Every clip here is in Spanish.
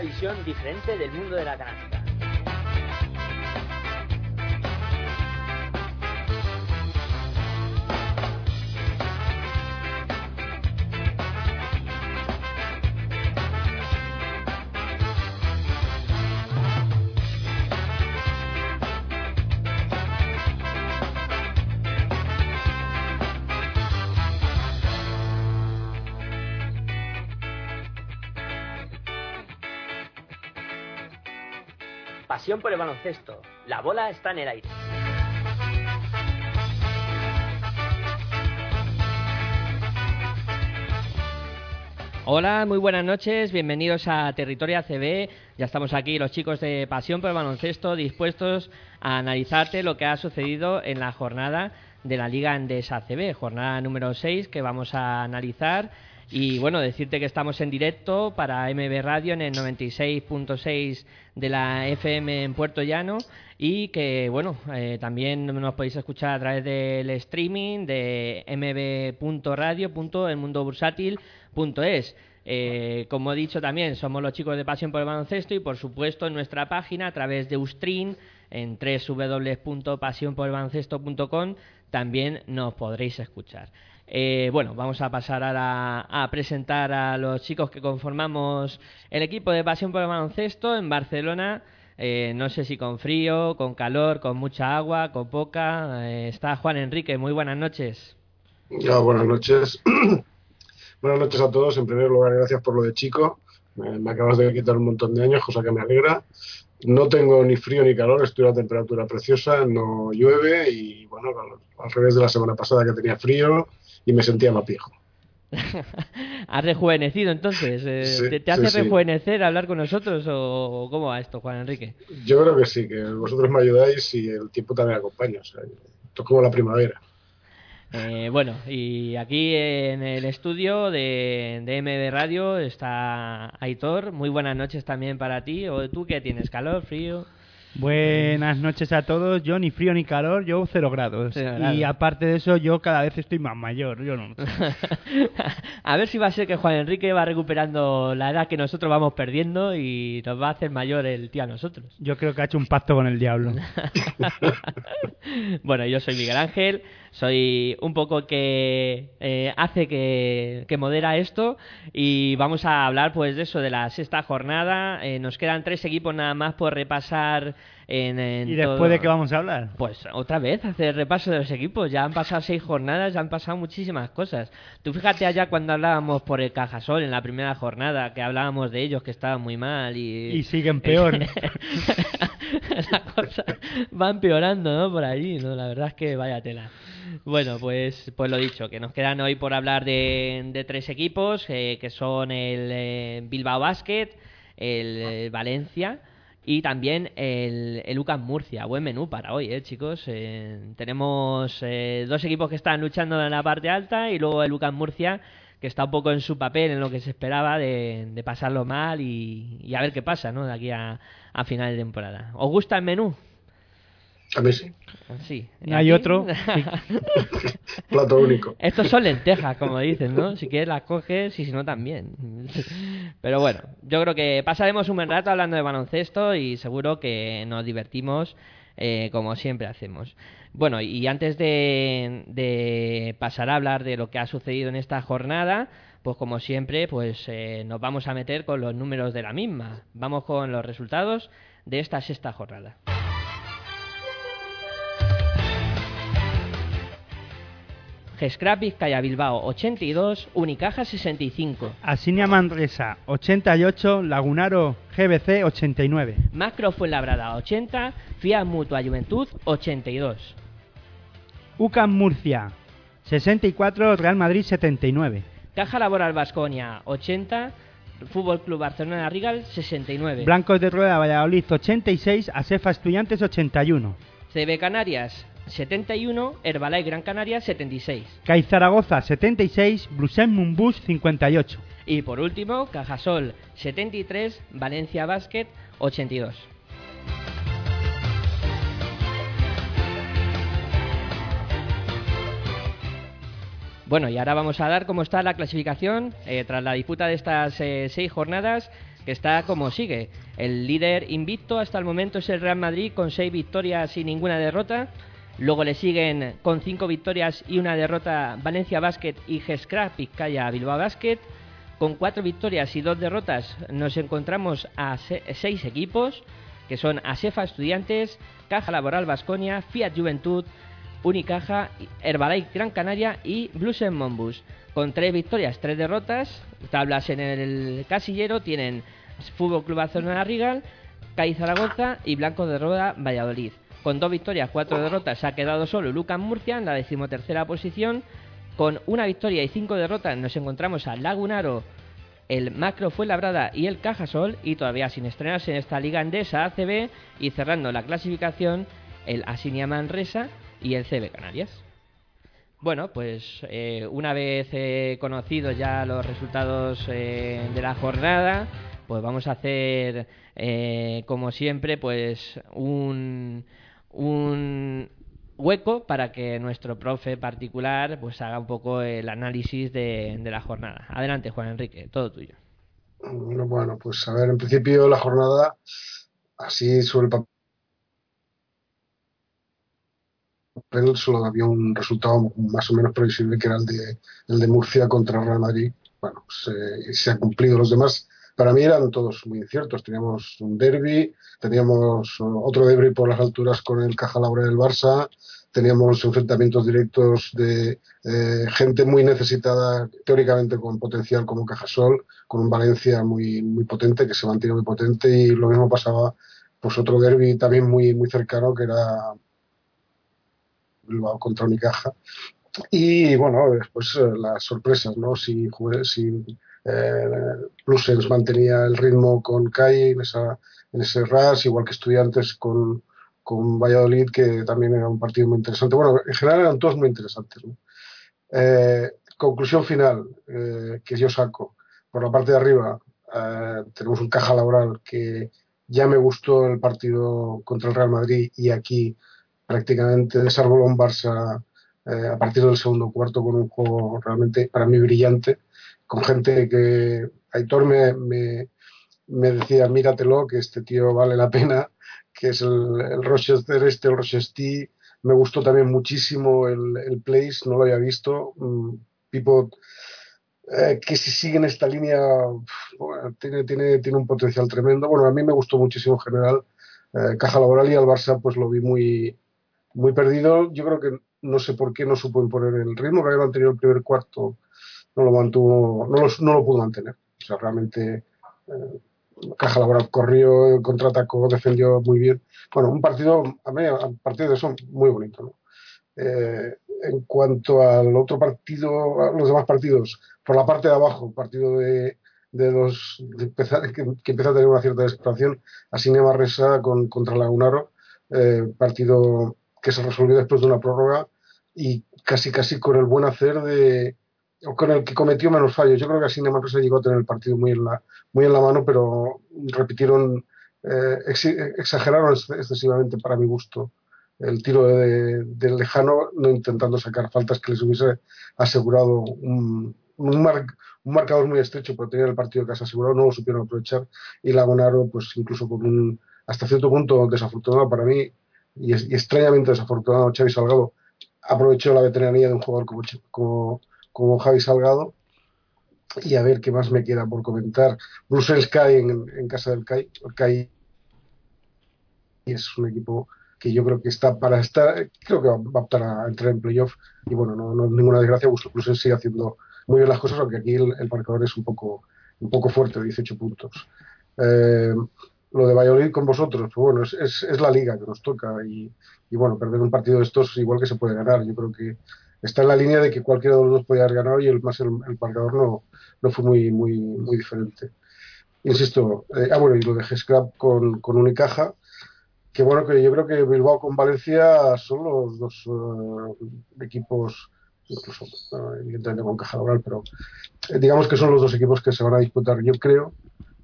Visión diferente del mundo de la canasta. Pasión por el baloncesto. La bola está en el aire. Hola, muy buenas noches, bienvenidos a Territorio ACB. Ya estamos aquí los chicos de Pasión por el Baloncesto dispuestos a analizarte lo que ha sucedido en la jornada de la Liga Andes ACB, jornada número 6 que vamos a analizar y bueno, decirte que estamos en directo para MB Radio en el 96.6 de la FM en Puerto Llano y que bueno, eh, también nos podéis escuchar a través del streaming de mb.radio.elmundobursátil.es. Eh, como he dicho también, somos los chicos de Pasión por el Baloncesto y por supuesto en nuestra página a través de Ustream en www.pasionporelbaloncesto.com también nos podréis escuchar. Eh, bueno, vamos a pasar ahora a presentar a los chicos que conformamos el equipo de Pasión por el Baloncesto en Barcelona. Eh, no sé si con frío, con calor, con mucha agua, con poca. Eh, está Juan Enrique, muy buenas noches. Ya, buenas noches. buenas noches a todos. En primer lugar, gracias por lo de chico. Me, acabas de quitar un montón de años, cosa que me alegra. No tengo ni frío ni calor, estoy a una temperatura preciosa, no llueve y bueno, al revés de la semana pasada que tenía frío, y me sentía más viejo. ¿Has rejuvenecido entonces? Eh, ¿Te, hace rejuvenecer hablar con nosotros o cómo va esto, Juan Enrique? Yo creo que sí, que vosotros me ayudáis y el tiempo también acompaña. O sea, esto es como la primavera. Eh, bueno, y aquí en el estudio de, de MB Radio está Aitor. Muy buenas noches también para ti. ¿O tú qué tienes? ¿Calor? ¿Frío? Buenas noches a todos. Yo ni frío ni calor, yo cero grados. Y aparte de eso, yo cada vez estoy más mayor. Yo no. a ver si va a ser que Juan Enrique va recuperando la edad que nosotros vamos perdiendo y nos va a hacer mayor el tío a nosotros. Yo creo que ha hecho un pacto con el diablo. bueno, yo soy Miguel Ángel soy un poco que eh, hace que, que, modera esto y vamos a hablar pues de eso, de la sexta jornada. Eh, nos quedan tres equipos nada más por repasar. En, ¿Y después de qué vamos a hablar? Pues otra vez, hacer repaso de los equipos. Ya han pasado seis jornadas, ya han pasado muchísimas cosas. Tú fíjate allá cuando hablábamos por el Cajasol en la primera jornada, que hablábamos de ellos que estaban muy mal y... Y siguen peor. la cosa va empeorando, ¿no? Por allí, ¿no? La verdad es que vaya tela. Bueno, pues, pues lo dicho, que nos quedan hoy por hablar de, tres equipos, eh, que son el eh, Bilbao Basket, el, Valencia y también el, el UCAM Murcia. Buen menú para hoy, ¿eh, chicos? Eh, tenemos dos equipos que están luchando en la parte alta y luego el UCAM Murcia que está un poco en su papel, en lo que se esperaba de, pasarlo mal y, a ver qué pasa, ¿no? De aquí a, a final de temporada. ¿Os gusta el menú? A mí sí. Sí. Hay otro. Plato único. Estos son lentejas, como dicen, ¿no? Si quieres las coges y si no también. Pero bueno, yo creo que pasaremos un buen rato hablando de baloncesto y seguro que nos divertimos eh, como siempre hacemos. Bueno, y antes de, de, pasar a hablar de lo que ha sucedido en esta jornada, pues como siempre, pues eh, nos vamos a meter con los números de la misma. Vamos con los resultados de esta sexta jornada. Gescrap Vizcaya Bilbao 82, Unicaja 65. Asinia Manresa 88, Lagunaro GBC 89. Macro Fuenlabrada 80, Fiat Mutua Juventud 82. UCAM Murcia 64, Real Madrid 79. Caja Laboral Vasconia 80, Fútbol Club Barcelona Rigal 69. Blancos de Rueda Valladolid 86, Asefa Estudiantes 81. CB Canarias 71, Herbalife Gran Canaria 76. CAI Zaragoza 76, Blusen Mumbus 58. Y por último, Cajasol 73, Valencia Basket 82. Bueno, y ahora vamos a dar cómo está la clasificación eh, tras la disputa de estas eh, seis jornadas, que está como sigue. El líder invicto hasta el momento es el Real Madrid con seis victorias y ninguna derrota. Luego le siguen con cinco victorias y una derrota Valencia Basket y Gescrap Vizcaya Bilbao Basket. Con cuatro victorias y dos derrotas nos encontramos a seis equipos, que son Asefa Estudiantes, Caja Laboral Vasconia, Fiat Juventud, Unicaja, Herbalife Gran Canaria y Blues Monbus. Con tres victorias, tres derrotas, tablas en el casillero tienen Fútbol Club Barcelona Rigal, CAI Zaragoza y Blanco de Roda Valladolid. Con dos victorias, cuatro derrotas, se ha quedado solo Lucas Murcia en la decimotercera posición. Con una victoria y cinco derrotas nos encontramos a Lagunaro, el Macro fue labrada y el Cajasol y todavía sin estrenarse en esta liga andesa ACB y cerrando la clasificación el Asinia Manresa y el CB Canarias. Bueno, pues eh, una vez eh, conocidos ya los resultados eh, de la jornada, pues vamos a hacer, como siempre, pues un, un hueco para que nuestro profe particular pues haga un poco el análisis de, de la jornada. Adelante, Juan Enrique, todo tuyo. Bueno, pues a ver, en principio la jornada, así sobre el papel solo había un resultado más o menos previsible que era el de, el de Murcia contra Real Madrid. Bueno, se, se ha cumplido. Los demás, para mí, eran todos muy inciertos. Teníamos un derby, teníamos otro derby por las alturas con el Caja Laura del Barça, teníamos enfrentamientos directos de eh, gente muy necesitada, teóricamente con potencial como Cajasol, con un Valencia muy, muy potente, que se mantiene muy potente, y lo mismo pasaba, pues otro derby también muy, muy cercano, que era Bilbao contra Unicaja. Y bueno, después eh, las sorpresas, ¿no? Si, si eh, mantenía el ritmo con CAI en, esa, en ese RAS, igual que Estudiantes con, con Valladolid, que también era un partido muy interesante. Bueno, en general eran todos muy interesantes. Eh, conclusión final eh, que yo saco. Por la parte de arriba tenemos un caja laboral que ya me gustó el partido contra el Real Madrid y aquí prácticamente desarrolló un Barça a partir del segundo cuarto con un juego realmente para mí brillante, con gente que Aitor me, me, decía, míratelo, que este tío vale la pena, que es el, Rochester este, el Rochester. Me gustó también muchísimo el, el Place, no lo había visto. Mm, Pipo, eh, que si sigue en esta línea, tiene, tiene, tiene un potencial tremendo. Bueno, a mí me gustó muchísimo en general. Eh, Caja Laboral y al Barça pues lo vi muy, muy perdido. Yo creo que no sé por qué no supo imponer el ritmo que había mantenido el primer cuarto, no lo mantuvo, no lo, no lo pudo mantener. O sea, realmente eh, Caja Laboral corrió, contraatacó, defendió muy bien. Bueno, un partido, a mí, a partir de eso, muy bonito. ¿no? Eh, en cuanto al otro partido, a los demás partidos, por la parte de abajo, partido de, de los empezar, que, empieza a tener una cierta desesperación, Asinema Resa con, contra Lagunaro, eh, partido que se resolvió después de una prórroga y casi casi con el buen hacer de o con el que cometió menos fallos. Yo creo que así se llegó a tener el partido muy en la muy en la mano, pero repitieron eh, exageraron excesivamente para mi gusto el tiro de, del lejano, no intentando sacar faltas que les hubiese asegurado un, un, marcador muy estrecho, pero tenía el partido casi asegurado, no lo supieron aprovechar y Lagonaro, pues incluso con un hasta cierto punto desafortunado para mí, y, extrañamente desafortunado Xavi Salgado aprovechó la veteranía de un jugador como, como, como Javi Salgado y a ver qué más me queda por comentar. Brussels Sky en, casa del CAI. CAI es un equipo que yo creo que está para estar, creo que va, a optar a entrar en playoff y bueno, no, no ninguna desgracia, Bruselas sigue haciendo muy bien las cosas, aunque aquí el, marcador es un poco, un poco fuerte, 18 puntos. Eh, lo de Valladolid con vosotros, pues bueno, es, es, la liga que nos toca y, y, bueno, perder un partido de estos igual que se puede ganar. Yo creo que está en la línea de que cualquiera de los dos podía haber ganado y el más el, el no, no fue muy, muy, muy diferente. Insisto, eh, ah bueno, y lo de Scrap con, con Unicaja, que bueno, que yo creo que Bilbao con Valencia son los dos eh, equipos, incluso evidentemente con caja laboral, pero eh, digamos que son los dos equipos que se van a disputar, yo creo,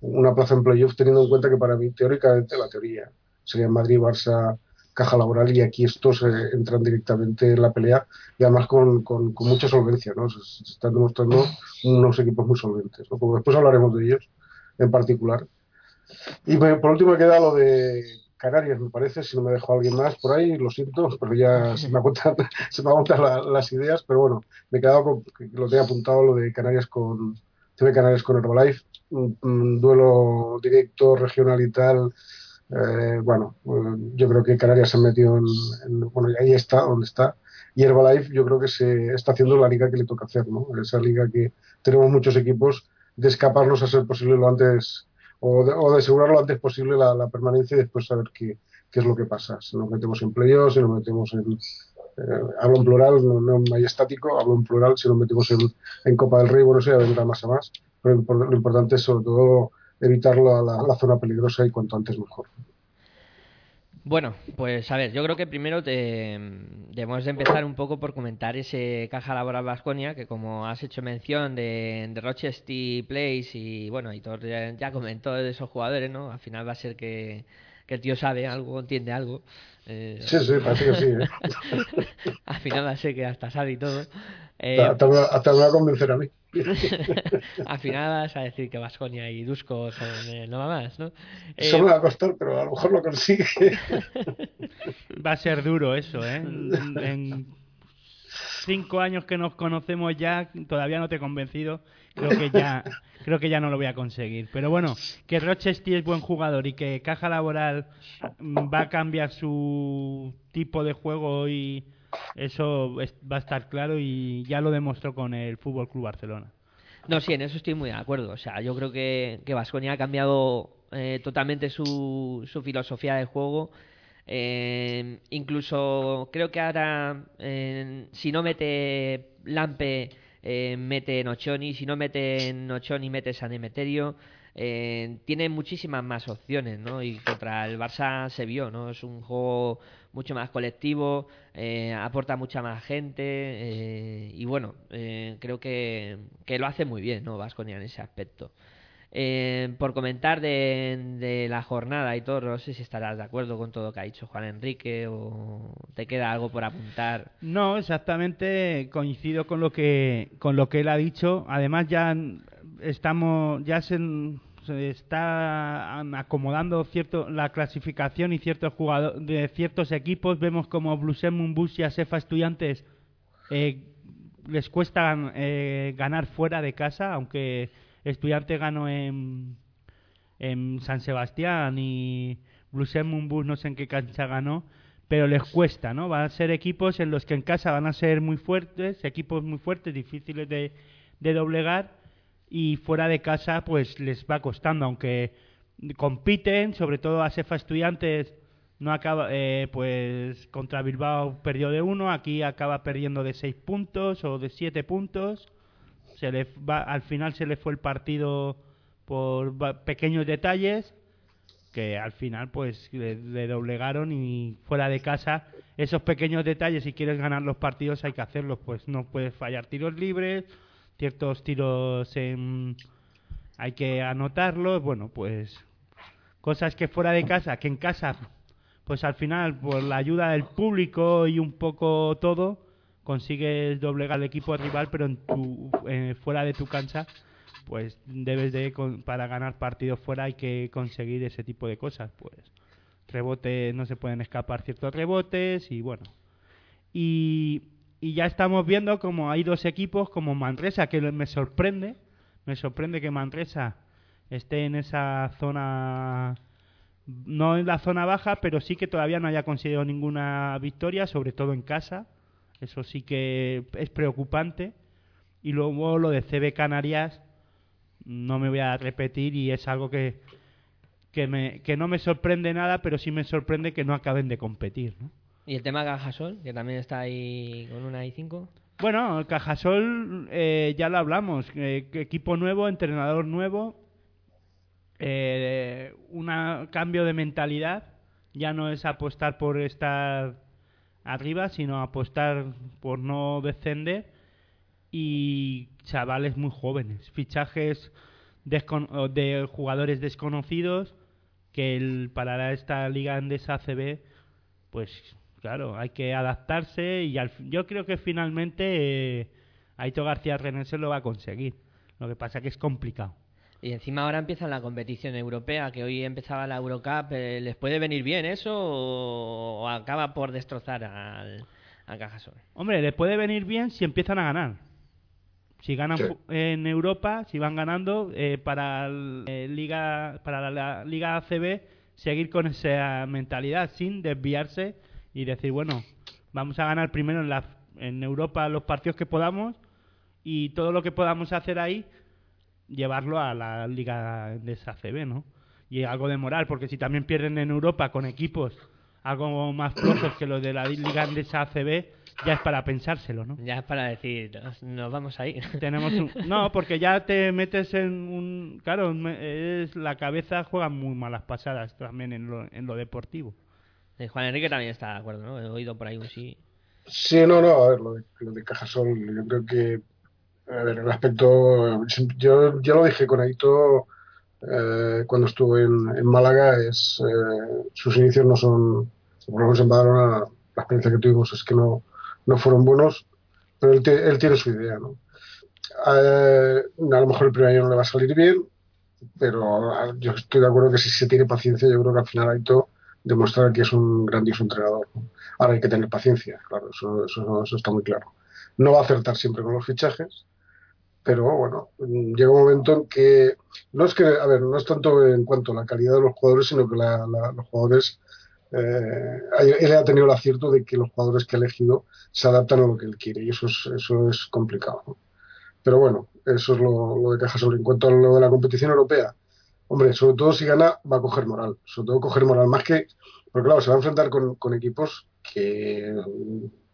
una plaza en playoff, teniendo en cuenta que para mí, teóricamente, la teoría sería Madrid, Barça, caja laboral y aquí estos eh, entran directamente en la pelea y además con, con, mucha solvencia, ¿no? Se, están demostrando unos equipos muy solventes, ¿no? después hablaremos de ellos en particular. Y por último queda lo de Canarias, me parece, si no me dejo alguien más por ahí, lo siento, pero ya se me agotan, se me las ideas, pero bueno, me he quedado con, lo tenía apuntado, lo de Canarias con TV Canarias con Herbalife, un, duelo directo, regional y tal. Eh, bueno, yo creo que Canarias se ha metido en, bueno, ahí está, donde está. Y Herbalife yo creo que se está haciendo la liga que le toca hacer, ¿no? Esa liga que tenemos muchos equipos de escaparnos a ser posible lo antes o de, asegurar lo antes posible la, permanencia y después saber qué, es lo que pasa. Si nos metemos en playoffs, si nos metemos en. Eh, hablo en plural, no, no estático, hablo en plural, si nos metemos en, en Copa del Rey, bueno, ya vendrá más a más. Pero lo importante es sobre todo evitarlo a la, la zona peligrosa y cuanto antes mejor. Bueno, pues a ver, yo creo que primero debemos de empezar un poco por comentar ese caja laboral Vasconia, que como has hecho mención de, de Rochester Place y bueno, y todo, ya, comentó de esos jugadores, ¿no? Al final va a ser que, que el tío sabe algo, entiende algo. Eh, sí, sí, parece que sí. ¿eh? Al final va a ser que hasta sabe y todo. Eh, hasta, me va a convencer a mí. Al final vas a decir que Vasconia y Dusko son eh, no va más, ¿no? Eso me va a costar, pero a lo mejor lo consigue. va a ser duro eso, ¿eh? En, cinco años que nos conocemos ya, todavía no te he convencido. Creo que ya, creo que ya no lo voy a conseguir. Pero bueno, que Rochester es buen jugador y que Caja Laboral va a cambiar su tipo de juego y eso va a estar claro y ya lo demostró con el Fútbol Club Barcelona. No, sí, en eso estoy muy de acuerdo. O sea, yo creo que Vasconia ha cambiado eh, totalmente su, su filosofía de juego. Eh, incluso creo que ahora, si no mete Lampe, eh, mete Nochoni. Si no mete Nochoni, mete San Emeterio. Eh, tiene muchísimas más opciones, ¿no? Y contra el Barça se vio, ¿no? Es un juego mucho más colectivo, eh, aporta mucha más gente eh, y bueno, eh, creo que, que, lo hace muy bien, ¿no? Vasconia en ese aspecto. por comentar de, de, la jornada y todo, no sé si estarás de acuerdo con todo lo que ha dicho Juan Enrique o te queda algo por apuntar. No, exactamente coincido con lo que con lo que él ha dicho. Además ya estamos ya se, se está acomodando cierto la clasificación y ciertos jugadores de ciertos equipos vemos como Blusen Bus y Asefa Estudiantes eh, les cuesta eh, ganar fuera de casa aunque Estudiante ganó en, en San Sebastián y Blusen Bus no sé en qué cancha ganó pero les cuesta, ¿no? Van a ser equipos en los que en casa van a ser muy fuertes, equipos muy fuertes, difíciles de, de doblegar, y fuera de casa pues les va costando, aunque compiten, sobre todo a Sefa Estudiantes no acaba eh, pues contra Bilbao perdió de uno, aquí acaba perdiendo de seis puntos o de siete puntos. Se le va, al final se le fue el partido por pequeños detalles que al final pues le, doblegaron y fuera de casa esos pequeños detalles si quieres ganar los partidos hay que hacerlos pues no puedes fallar tiros libres ciertos tiros hay que anotarlos, bueno, pues cosas que fuera de casa, que en casa, pues al final, por la ayuda del público y un poco todo, consigues doblegar al equipo rival, pero en tu, fuera de tu cancha, pues debes de, para ganar partidos fuera hay que conseguir ese tipo de cosas, pues rebote, no se pueden escapar ciertos rebotes y bueno. Y y ya estamos viendo como hay dos equipos como Manresa, que me sorprende, me sorprende que Manresa esté en esa zona no en la zona baja, pero sí que todavía no haya conseguido ninguna victoria, sobre todo en casa. Eso sí que es preocupante. Y luego lo de CB Canarias, no me voy a repetir y es algo que, que, me, que no me sorprende nada, pero sí me sorprende que no acaben de competir. ¿no? ¿Y el tema Cajasol, que también está ahí con una i5? Bueno, el Cajasol eh, ya lo hablamos. Eh, equipo nuevo, entrenador nuevo, eh, un cambio de mentalidad. Ya no es apostar por estar arriba, sino apostar por no descender. Y chavales muy jóvenes, fichajes de jugadores desconocidos que el, para esta liga andesa ACB, pues claro, hay que adaptarse y yo creo que finalmente eh, Aito García René se lo va a conseguir. Lo que pasa que es complicado. Y encima ahora empieza la competición europea, que hoy empezaba la Eurocup. Eh, ¿Les puede venir bien eso o, acaba por destrozar al, al Cajasol? Hombre, les puede venir bien si empiezan a ganar. Si ganan en Europa, si van ganando, eh, para, eh, Liga, para la, Liga ACB, seguir con esa mentalidad sin desviarse y decir, bueno, vamos a ganar primero en, la, en Europa los partidos que podamos y todo lo que podamos hacer ahí, llevarlo a la Liga de esa ACB, ¿no? Y algo de moral, porque si también pierden en Europa con equipos algo más flojos que los de la Liga de esa ACB, ya es para pensárselo, ¿no? Ya es para decir, nos, vamos a ir. Tenemos no, porque ya te metes en un... Claro, es, la cabeza juega muy malas pasadas también en lo, en lo deportivo. Eh, Juan Enrique también está de acuerdo, ¿no? He oído por ahí un sí. Sí, no, no, a ver, lo de, lo de Cajasol, yo creo que, a ver, el aspecto, yo ya lo dije con Aito eh, cuando estuve en, Málaga, es eh, sus inicios no son, por lo menos en Badalona, la experiencia que tuvimos es que no, no fueron buenos, pero él, tiene su idea, ¿no? A lo mejor el primer año no le va a salir bien, pero yo estoy de acuerdo que si se tiene paciencia, yo creo que al final Aito demostrar que es un grandioso entrenador. Ahora hay que tener paciencia, claro, eso, eso, está muy claro. No va a acertar siempre con los fichajes, pero bueno, llega un momento en que no es que, a ver, no es tanto en cuanto a la calidad de los jugadores, sino que los jugadores, eh, él ha tenido el acierto de que los jugadores que ha elegido se adaptan a lo que él quiere y eso es, eso es complicado. Pero bueno, eso es lo, lo de Caja Sobre. En cuanto a lo de la competición europea, Hombre, sobre todo si gana, va a coger moral. Sobre todo coger moral. Más que. Porque claro, se va a enfrentar con, equipos que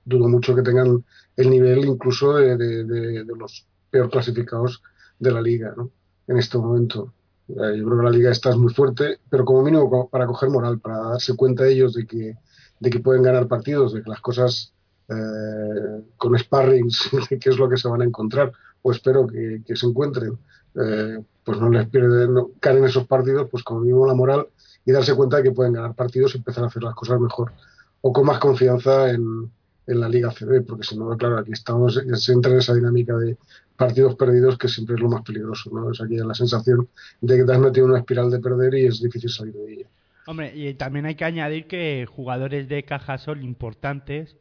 dudo mucho que tengan el nivel incluso de, los peor clasificados de la liga, ¿no? En este momento. Eh, yo creo que la liga está es muy fuerte, pero como mínimo para coger moral, para darse cuenta ellos de que, de que pueden ganar partidos, de que las cosas eh, con sparrings, qué es lo que se van a encontrar, o espero que, que se encuentren, eh, pues no les pierden, no, caen en esos partidos, pues como mínimo la moral y darse cuenta de que pueden ganar partidos y empezar a hacer las cosas mejor o con más confianza en, en la Liga CB, porque si no, claro, aquí estamos, se entra en esa dinámica de partidos perdidos que siempre es lo más peligroso, ¿no? Es aquí la sensación de que te has metido en una espiral de perder y es difícil salir de ella. Hombre, y también hay que añadir que jugadores de caja son importantes,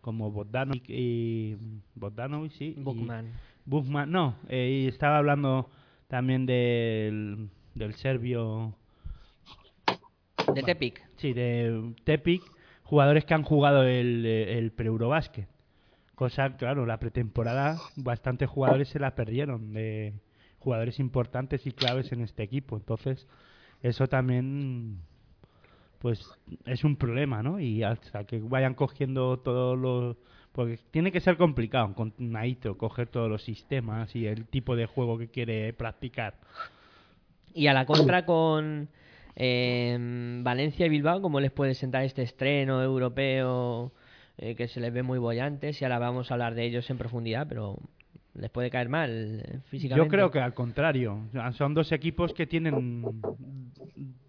como Bogdanovic y... Bogdanovic, sí. Buchman, no, eh, y estaba hablando también del, del serbio. De Tepic. Sí, de Tepic, jugadores que han jugado el, el pre-Eurobásquet. Cosa, claro, la pretemporada, bastantes jugadores se la perdieron, de jugadores importantes y claves en este equipo. Entonces, eso también pues es un problema, ¿no? Y hasta que vayan cogiendo todos los porque tiene que ser complicado con Naito coger todos los sistemas y el tipo de juego que quiere practicar. Y a la contra con eh, Valencia y Bilbao, ¿cómo les puede sentar este estreno europeo eh, que se les ve muy bollantes? Y ahora vamos a hablar de ellos en profundidad, pero les puede caer mal eh, físicamente. Yo creo que al contrario. Son dos equipos que tienen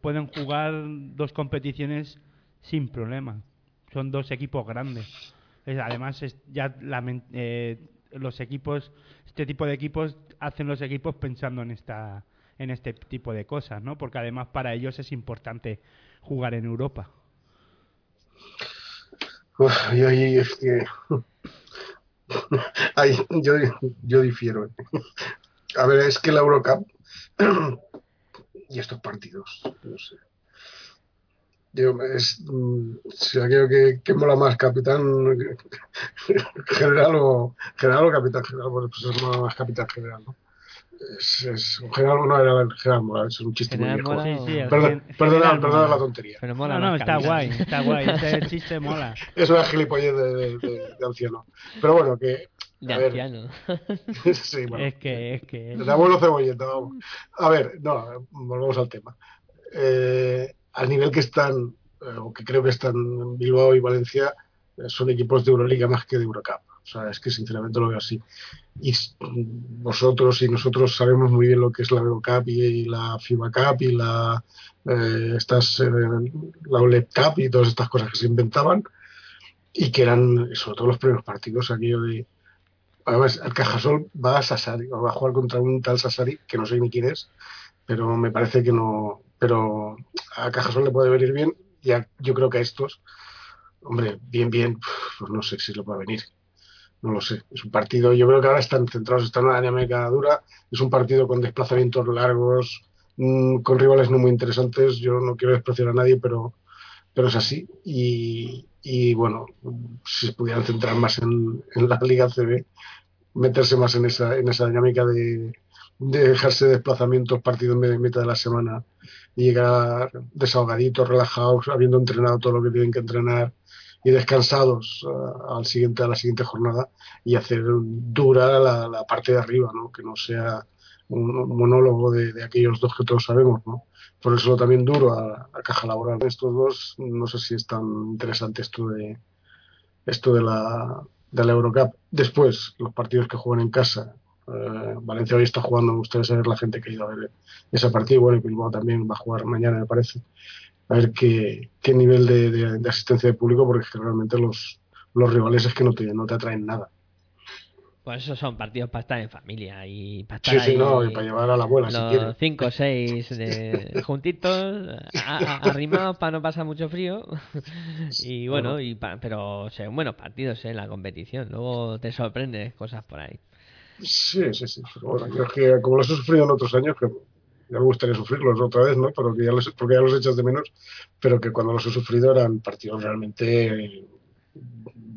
pueden jugar dos competiciones sin problema. Son dos equipos grandes además, ya eh, los equipos, este tipo de equipos hacen los equipos pensando en esta en este tipo de cosas, ¿no? Porque además para ellos es importante jugar en Europa. yo, yo difiero. A ver, es que la Eurocup y estos partidos, no sé. Yo, es, mm, si aquello que, que mola más, capitán general o general o capitán general, pues es mola más capitán general, ¿no? Es, es, un general no era el general mola, es un chiste General muy viejo. Sí, sí, Perdón, gen- perdona, general perdona mola. la tontería. Pero mola No, no, está capitán. guay, está guay. Ese chiste mola. Es una gilipollez de, de, de- de anciano. Pero bueno, que. De a ver, anciano. sí, bueno. Es que, es que. De abuelo cebolleta, vamos. A ver, no, volvemos al tema. Eh, al nivel que están, eh, o que creo que están Bilbao y Valencia, eh, son equipos de Euroliga más que de Eurocup. O sea, es que sinceramente lo veo así. Y s- vosotros y nosotros sabemos muy bien lo que es la Eurocup y, y la FIBA Cup y la, eh, estas, eh, la OLED Cup y todas estas cosas que se inventaban y que eran, sobre todo los primeros partidos, aquello de, Además, el Cajasol va a Sassari, va a jugar contra un tal Sassari, que no sé ni quién es, pero me parece que no. Pero a Cajasol le puede venir bien, y a- yo creo que a estos, hombre, bien, bien, pues no sé si le puede venir. No lo sé. Es un partido, yo creo que ahora están centrados, están en una dinámica dura, es un partido con desplazamientos largos, mm, con rivales no muy interesantes. Yo no quiero despreciar a nadie, pero, pero es así. Y, y bueno, si se pudieran centrar más en, en la Liga CB, meterse más en esa, en esa dinámica de, de dejarse desplazamientos partidos en mitad de la semana y llegar desahogaditos, relajados, habiendo entrenado todo lo que tienen que entrenar y descansados ah, al siguiente, a la siguiente jornada y hacer dura la, la parte de arriba, ¿no? que no sea un, un monólogo de, de aquellos dos que todos sabemos. ¿no? Por eso también duro a, a caja laboral. Estos dos, no sé si es tan interesante esto de esto de la, de la Eurocup. Después, los partidos que juegan en casa. Eh, Valencia hoy está jugando, me gustaría saber la gente que ha ido a ver ese partido. Bueno, y Bilbao también va a jugar mañana, me parece. A ver qué, qué nivel de, de- de asistencia de público, porque realmente los, los rivales es que no te, no te atraen nada. Pues esos son partidos para estar en familia y para estar Sí, sí, ahí no, y para llevar a la abuela si los quiere. 5 o 6 de, juntitos, arrimados para no pasar mucho frío. Y bueno, y pa- pero son buenos partidos en la competición. Luego te sorprendes cosas por ahí. Sí, sí, sí. Pero bueno, yo es que como los he sufrido en otros años, que ya me gustaría sufrirlos otra vez, ¿no? Pero que ya los, porque ya los echas de menos, pero que cuando los he sufrido eran partidos realmente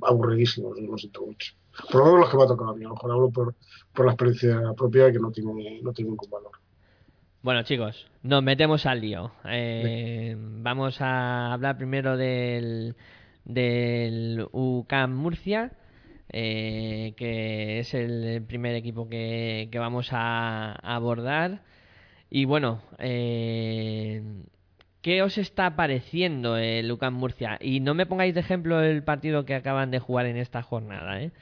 aburridísimos, lo siento mucho. Por lo menos los que me ha tocado a mí, a lo mejor hablo por, por la experiencia propia que no tiene, no tiene ningún valor. Bueno, chicos, nos metemos al lío. Eh, vamos a hablar primero del, del UCAM Murcia, eh, que es el primer equipo que, vamos a, abordar. Y bueno, eh, ¿qué os está pareciendo el UCAM Murcia? Y no me pongáis de ejemplo el partido que acaban de jugar en esta jornada, ¿eh?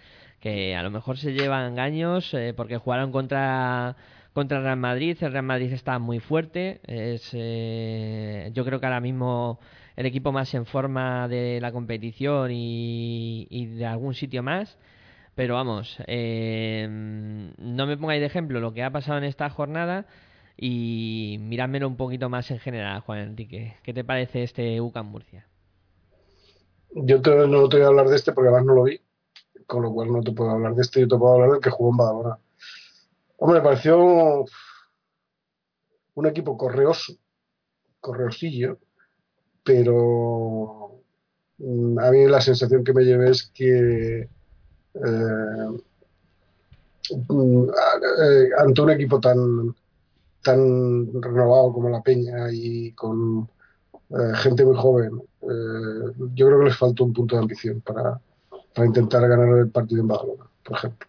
que a lo mejor se llevan engaños eh, porque jugaron contra contra Real Madrid. El Real Madrid está muy fuerte. Yo creo que ahora mismo el equipo más en forma de la competición y, de algún sitio más. Pero vamos, eh, no me pongáis de ejemplo lo que ha pasado en esta jornada y mirádmelo un poquito más en general, Juan Enrique. ¿Qué te parece este UCAM Murcia? Yo no te voy a hablar de este porque además no lo vi, con lo cual no te puedo hablar de este, yo te puedo hablar del que jugó en Badalona. Hombre, me pareció un equipo correoso, correosillo, pero mm, a mí la sensación que me llevé es que eh, mm, a- eh, ante un equipo tan, tan renovado como la Peña y con eh, gente muy joven, yo creo que les faltó un punto de ambición para, para intentar ganar el partido en Badalona, por ejemplo.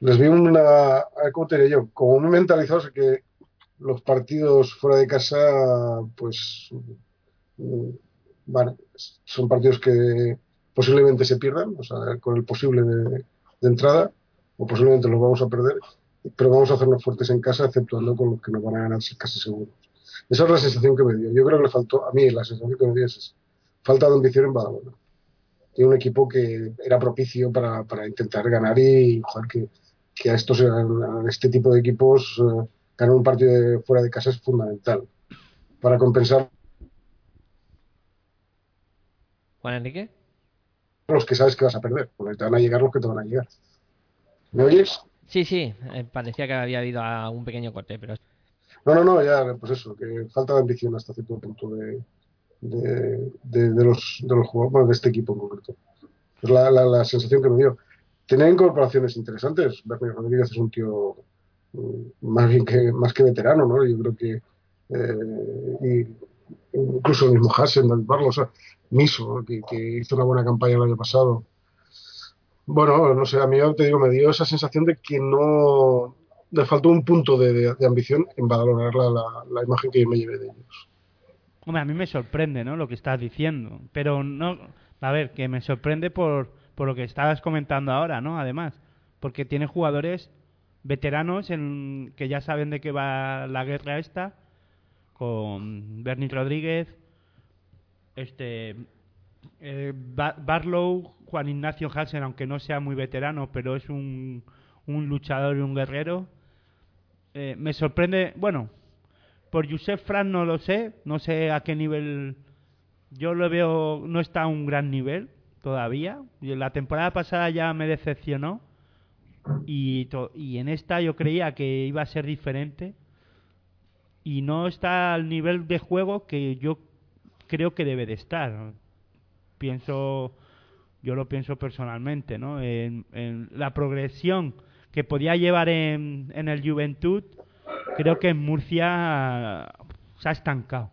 Les vi una, ¿cómo te diré yo? Como muy mentalizados que los partidos fuera de casa, pues, son partidos que posiblemente se pierdan, o sea, con el posible de, entrada, o posiblemente los vamos a perder, pero vamos a hacernos fuertes en casa, exceptuando con los que nos van a ganar casi seguros. Esa es la sensación que me dio. Yo creo que le faltó, a mí la sensación que me dio es esa. Falta de ambición en Badalona. Tiene un equipo que era propicio para, para intentar ganar y joder, que, a estos a este tipo de equipos eh, ganar un partido fuera de casa es fundamental. Para compensar Juan Enrique. los que sabes que vas a perder, porque te van a llegar los que te van a llegar. ¿Me oyes? Sí, sí, eh, parecía que había habido a- un pequeño corte, pero No, no, no, ya, pues eso, que falta de ambición hasta cierto punto de, de, de, los, de los jugadores, de este equipo en concreto. Es la, la, sensación que me dio. Tenía incorporaciones interesantes. Bernie Rodríguez es un tío mm, más bien que, más que veterano, ¿no? Yo creo que eh, incluso el mismo Hassen, David Barlow, o sea, Miso, que, hizo una buena campaña el año pasado. Bueno, no sé, a mí te digo, me dio esa sensación de que no le faltó un punto de, ambición en valorar la, la, imagen que yo me llevé de ellos. Hombre, a mí me sorprende, ¿no? Lo que estás diciendo, pero no, a ver, que me sorprende por, por lo que estabas comentando ahora, ¿no? Además, porque tiene jugadores veteranos en, que ya saben de qué va la guerra esta, con Bernie Rodríguez, este eh, Barlow, Juan Ignacio Hansen, aunque no sea muy veterano, pero es un, un luchador y un guerrero. Eh, me sorprende, bueno, por Josep Fran no lo sé, no sé a qué nivel. Yo lo veo, no está a un gran nivel todavía. La temporada pasada ya me decepcionó y, y en esta yo creía que iba a ser diferente y no está al nivel de juego que yo creo que debe de estar. Pienso, yo lo pienso personalmente, ¿no? En, la progresión que podía llevar en, en, el Juventud, creo que en Murcia se ha estancado.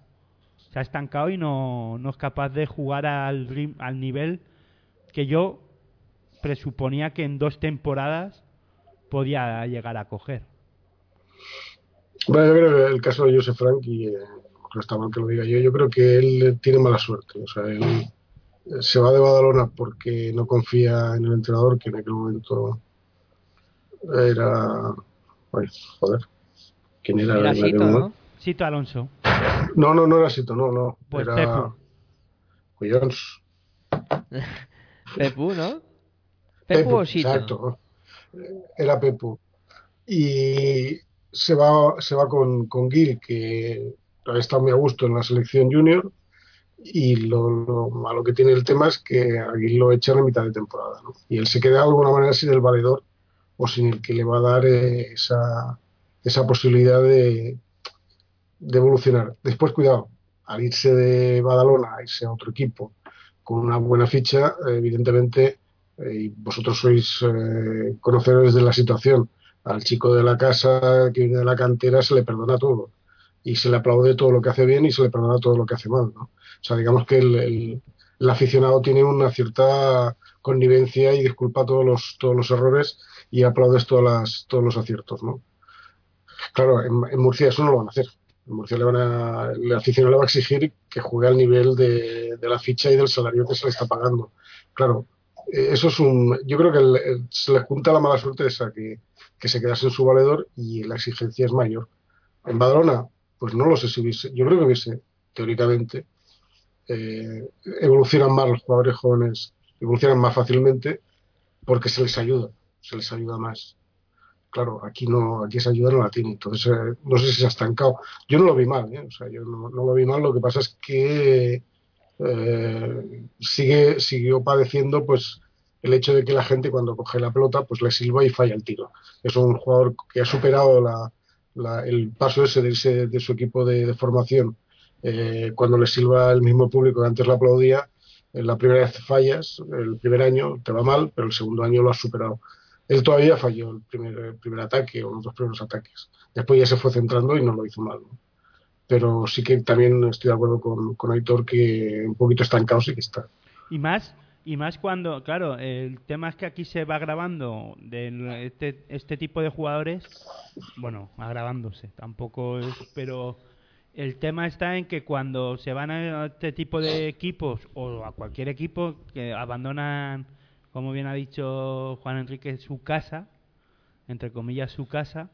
Se ha estancado y no, no es capaz de jugar al, al nivel que yo presuponía que en dos temporadas podía llegar a coger. Bueno, yo creo que el caso de Joseph Frank, y no está mal que lo diga yo, yo creo que él tiene mala suerte. O sea, él eh, se va de Badalona porque no confía en el entrenador, que en aquel momento era. Ay, joder. ¿Quién era? Era Sito, ¿no? Sito Alonso. No, no, no era Sito, no, no. Pues era. Pepu. Pepu, ¿no? Pepu, o Sito. Exacto. Era Pepu. Y se va, se va con, con Gil, que ha estado muy a gusto en la selección junior, y lo, malo que tiene el tema es que a Gil lo echan en mitad de temporada. Y él se queda de alguna manera sin el valedor o sin el que le va a dar eh, esa, esa posibilidad de, de evolucionar. Después, cuidado, al irse de Badalona, a irse a otro equipo con una buena ficha, evidentemente, eh, y vosotros sois eh, conocedores de la situación, al chico de la casa que viene de la cantera se le perdona todo y se le aplaude todo lo que hace bien y se le perdona todo lo que hace mal. ¿no? O sea, digamos que el, el, aficionado tiene una cierta connivencia y disculpa todos los, todos los errores y aplaudes todas las, todos los aciertos. ¿no? Claro, en, Murcia eso no lo van a hacer. En Murcia le van a, el aficionado le va a exigir que juegue al nivel de, de la ficha y del salario que se le está pagando. Claro, eh, eso es un. Yo creo que se le junta la mala suerte esa, que, que se quedase en su valedor y la exigencia es mayor. En Badalona, pues no lo sé si hubiese, yo creo que hubiese, teóricamente, eh, evolucionan más los jugadores jóvenes, evolucionan más fácilmente porque se les ayuda, se les ayuda más. Claro, aquí no, aquí esa ayuda no la tiene, entonces eh, no sé si se ha estancado. Yo no lo vi mal, ¿eh? o sea, yo no, lo vi mal, lo que pasa es que eh, sigue, siguió padeciendo pues el hecho de que la gente cuando coge la pelota pues le silba y falla el tiro. Es un jugador que ha superado el paso ese de irse de su equipo de, formación eh, cuando le silba el mismo público que antes le aplaudía. En la primera vez fallas, el primer año te va mal, pero el segundo año lo has superado. Él todavía falló el primer, primer ataque o los dos primeros ataques. Después ya se fue centrando y no lo hizo mal. Pero sí que también estoy de acuerdo con, con Aitor que un poquito estancado sí que está. Y más y más cuando, claro, el tema es que aquí se va grabando de este, este tipo de jugadores, bueno, agravándose, tampoco es, pero el tema está en que cuando se van a este tipo de equipos o a cualquier equipo que abandonan, como bien ha dicho Juan Enrique, su casa, entre comillas su casa,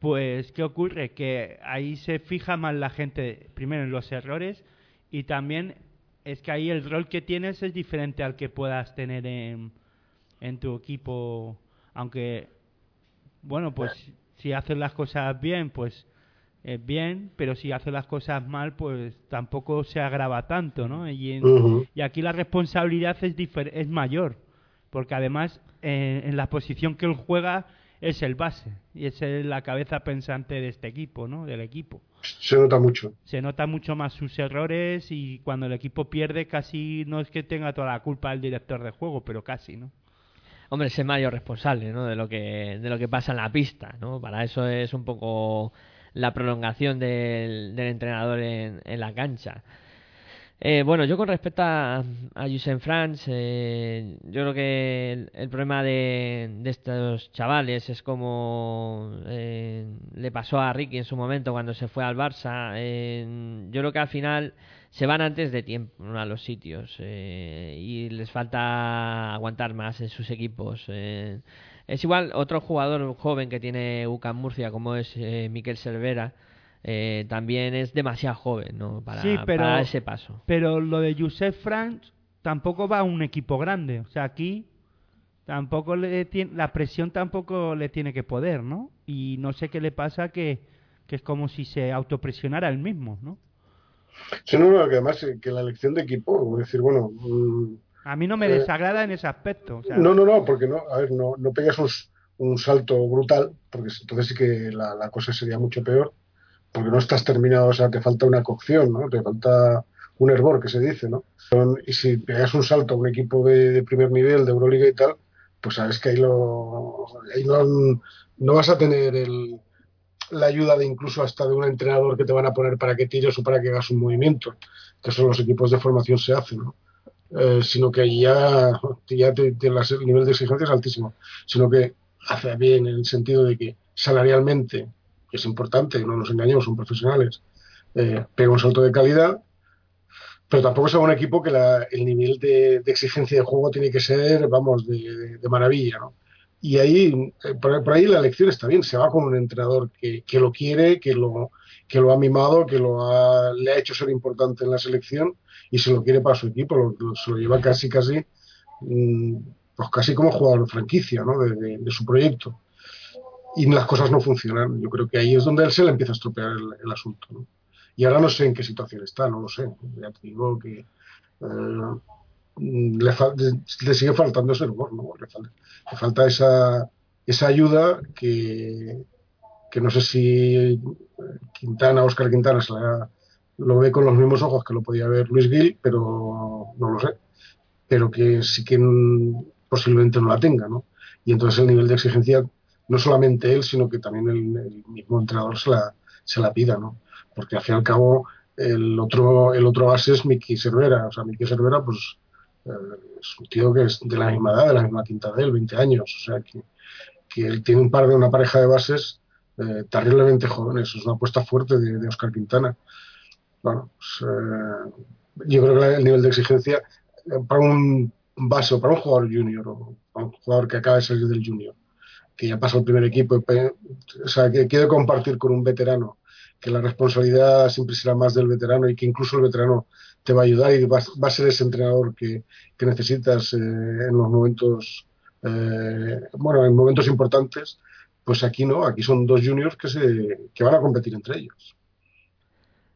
pues ¿qué ocurre? Que ahí se fija más la gente, primero en los errores y también es que ahí el rol que tienes es diferente al que puedas tener en, en tu equipo. Aunque, bueno, pues si haces las cosas bien, pues es bien, pero si haces las cosas mal, pues tampoco se agrava tanto, ¿no? Y, y aquí la responsabilidad es, es mayor, porque además en la posición que él juega es el base y es el- la cabeza pensante de este equipo, ¿no? Del equipo. Se nota mucho. Se nota mucho más sus errores y cuando el equipo pierde casi no es que tenga toda la culpa el director de juego, pero casi, ¿no? Hombre, es el mayor responsable, ¿no? De lo que de lo que pasa en la pista, ¿no? Para eso es un poco la prolongación del, del entrenador en, en la cancha. Eh, bueno, yo con respecto a, a Jusen Franz, eh, yo creo que el, problema de, estos chavales es como eh, le pasó a Ricky en su momento cuando se fue al Barça. Eh, yo creo que al final se van antes de tiempo a los sitios eh, y les falta aguantar más en sus equipos. es igual otro jugador joven que tiene UCAM Murcia como es Miquel Cervera. Eh, también es demasiado joven ¿no? para, Sí, pero- para ese paso. Pero lo de Josep Franz tampoco va a un equipo grande. O sea, aquí tampoco le tiene, la presión tampoco le tiene que poder, ¿no? Y no sé qué le pasa que, que es como si se autopresionara él mismo, ¿no? Sí, no, no, que además eh, que la elección de equipo, es decir, bueno, mm, A mí no me Eh, desagrada en ese aspecto. o sea, no, no, no, porque no, a ver, no, no pegas un, un salto brutal, porque entonces sí que la, la cosa sería mucho peor, porque no estás terminado, o sea, te falta una cocción, ¿no? Te falta un hervor, que se dice, ¿no? Y si pegas un salto a un equipo de, primer nivel, de Euroliga y tal, pues sabes que ahí, lo, ahí no, no vas a tener el, la ayuda de incluso hasta de un entrenador que te van a poner para que tires o para que hagas un movimiento, que eso los equipos de formación se hace, ¿no? Eh, sino que ya, ya te- te el nivel de exigencia es altísimo, sino que hace bien en el sentido de que salarialmente, que es importante, no nos engañemos, son profesionales, eh, pega un salto de calidad, pero tampoco es un equipo que la- el nivel de, exigencia de juego tiene que ser, vamos, de, maravilla, ¿no? Y ahí, eh, por, ahí la elección está bien, se va con un entrenador que, que lo quiere, que lo, que lo ha mimado, que lo ha, le ha hecho ser importante en la selección y se lo quiere para su equipo, lo, se lo lleva casi, casi, mm, pues casi como jugador de franquicia, ¿no? De su proyecto. Y las cosas no funcionan. Yo creo que ahí es donde él se le empieza a estropear el, asunto, ¿no? Y ahora no sé en qué situación está, no lo sé. Ya te digo que eh, le, sigue faltando ese hervor, ¿no? Le falta, le falta esa, esa ayuda que, que no sé si Quintana, Oscar Quintana, se la- lo ve con los mismos ojos que lo podía ver Luis Gil, pero no lo sé. Pero que sí que posiblemente no la tenga, ¿no? Y entonces el nivel de exigencia, no solamente él, sino que también el, el mismo entrenador se la, se la pida, ¿no? Porque al fin y al cabo el otro, el otro base es Miki Cervera. O sea, Miki Cervera, pues eh, es un tío que es de la misma edad, de la misma quinta de él, 20 años. O sea, que, que él tiene un par de una pareja de bases eh, terriblemente jóvenes. Es una apuesta fuerte de, Oscar Quintana. Bueno, pues, eh, yo creo que el nivel de exigencia para un base o para un jugador junior o para un jugador que acaba de salir del junior, que ya pasa al primer equipo, o sea, que quiere compartir con un veterano, que la responsabilidad siempre será más del veterano y que incluso el veterano te va a ayudar y va, va a ser ese entrenador que, que necesitas eh, en los momentos, eh, bueno, en momentos importantes, pues aquí no, aquí son dos juniors que, se, que van a competir entre ellos.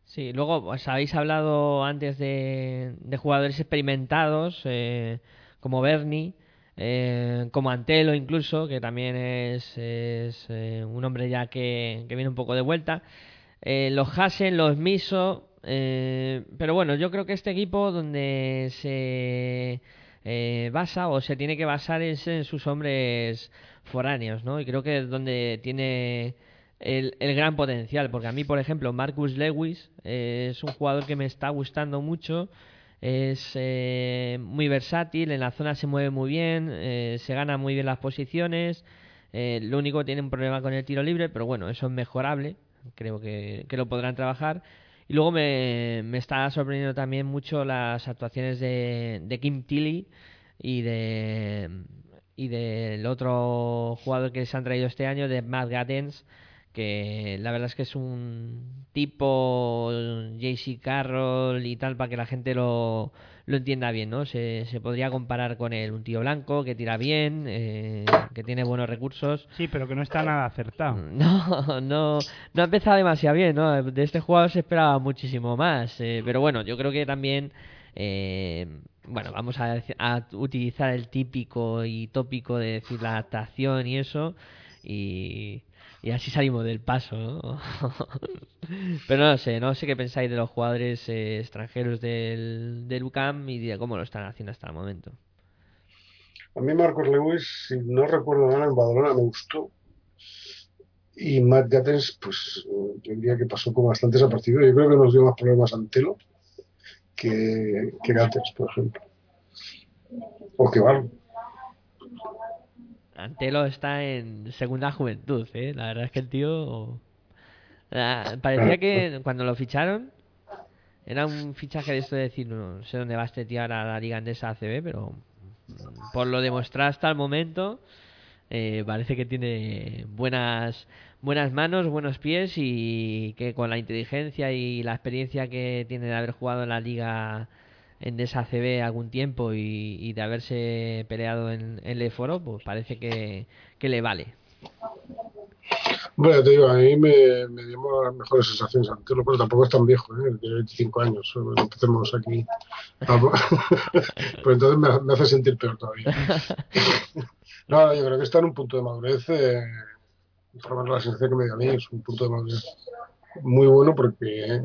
Sí, luego pues, habéis hablado antes de, de jugadores experimentados, eh, como Bernie, eh, como Antelo incluso, que también es, eh, un hombre ya que, viene un poco de vuelta. Eh, los Hasen, los Miso, eh, pero bueno, yo creo que este equipo donde se basa o se tiene que basar es en sus hombres foráneos, ¿no? Y creo que es donde tiene el, el gran potencial, porque a mí, por ejemplo, Marcus Lewis es un jugador que me está gustando mucho, es eh, muy versátil, en la zona se mueve muy bien, eh, se gana muy bien las posiciones, eh, lo único que tiene un problema con el tiro libre, pero bueno, eso es mejorable, creo que, que lo podrán trabajar. Y luego me, me está sorprendiendo también mucho las actuaciones de, de Kim Tilly y de y del otro jugador que se han traído este año, de Matt Gaddens, que la verdad es que es un tipo JC Carroll y tal para que la gente lo, lo entienda bien, ¿no? Se, se podría comparar con él, un tío blanco que tira bien, eh, que tiene buenos recursos. Sí, pero que no está nada acertado. No, no, no ha empezado demasiado bien, ¿no? De este jugador se esperaba muchísimo más, eh, pero bueno, yo creo que también, eh, bueno, vamos a, a utilizar el típico y tópico de decir la adaptación y eso, y, y así salimos del paso, ¿no? Pero no sé, no sé qué pensáis de los jugadores eh, extranjeros del, del UCAM y de cómo lo están haciendo hasta el momento. A mí Marcos Lewis, si no recuerdo mal, en Badalona me gustó. Y Matt Gattens, pues yo diría que pasó con bastante partido Yo creo que nos dio más problemas Antelo que, que Gattens, por ejemplo. O que. Antelo está en segunda juventud, ¿eh? La verdad es que el tío... parecía que cuando lo ficharon era un fichaje de esto de decir, no sé dónde va este tío ahora a la Liga Andesa ACB, pero por lo demostrado hasta el momento, eh, parece que tiene buenas buenas manos, buenos pies y que con la inteligencia y la experiencia que tiene de haber jugado en la liga en esa CB algún tiempo y, de haberse peleado en, el foro, pues parece que, le vale. Bueno, te digo, a mí me, me dio las mejores sensaciones Antelo, pero tampoco es tan viejo, ¿eh? tiene 25 años, empecemos aquí. pues entonces me, hace sentir peor todavía. no, yo creo que está en un punto de madurez, eh, por lo menos la sensación que me dio a mí, es un punto de madurez muy bueno porque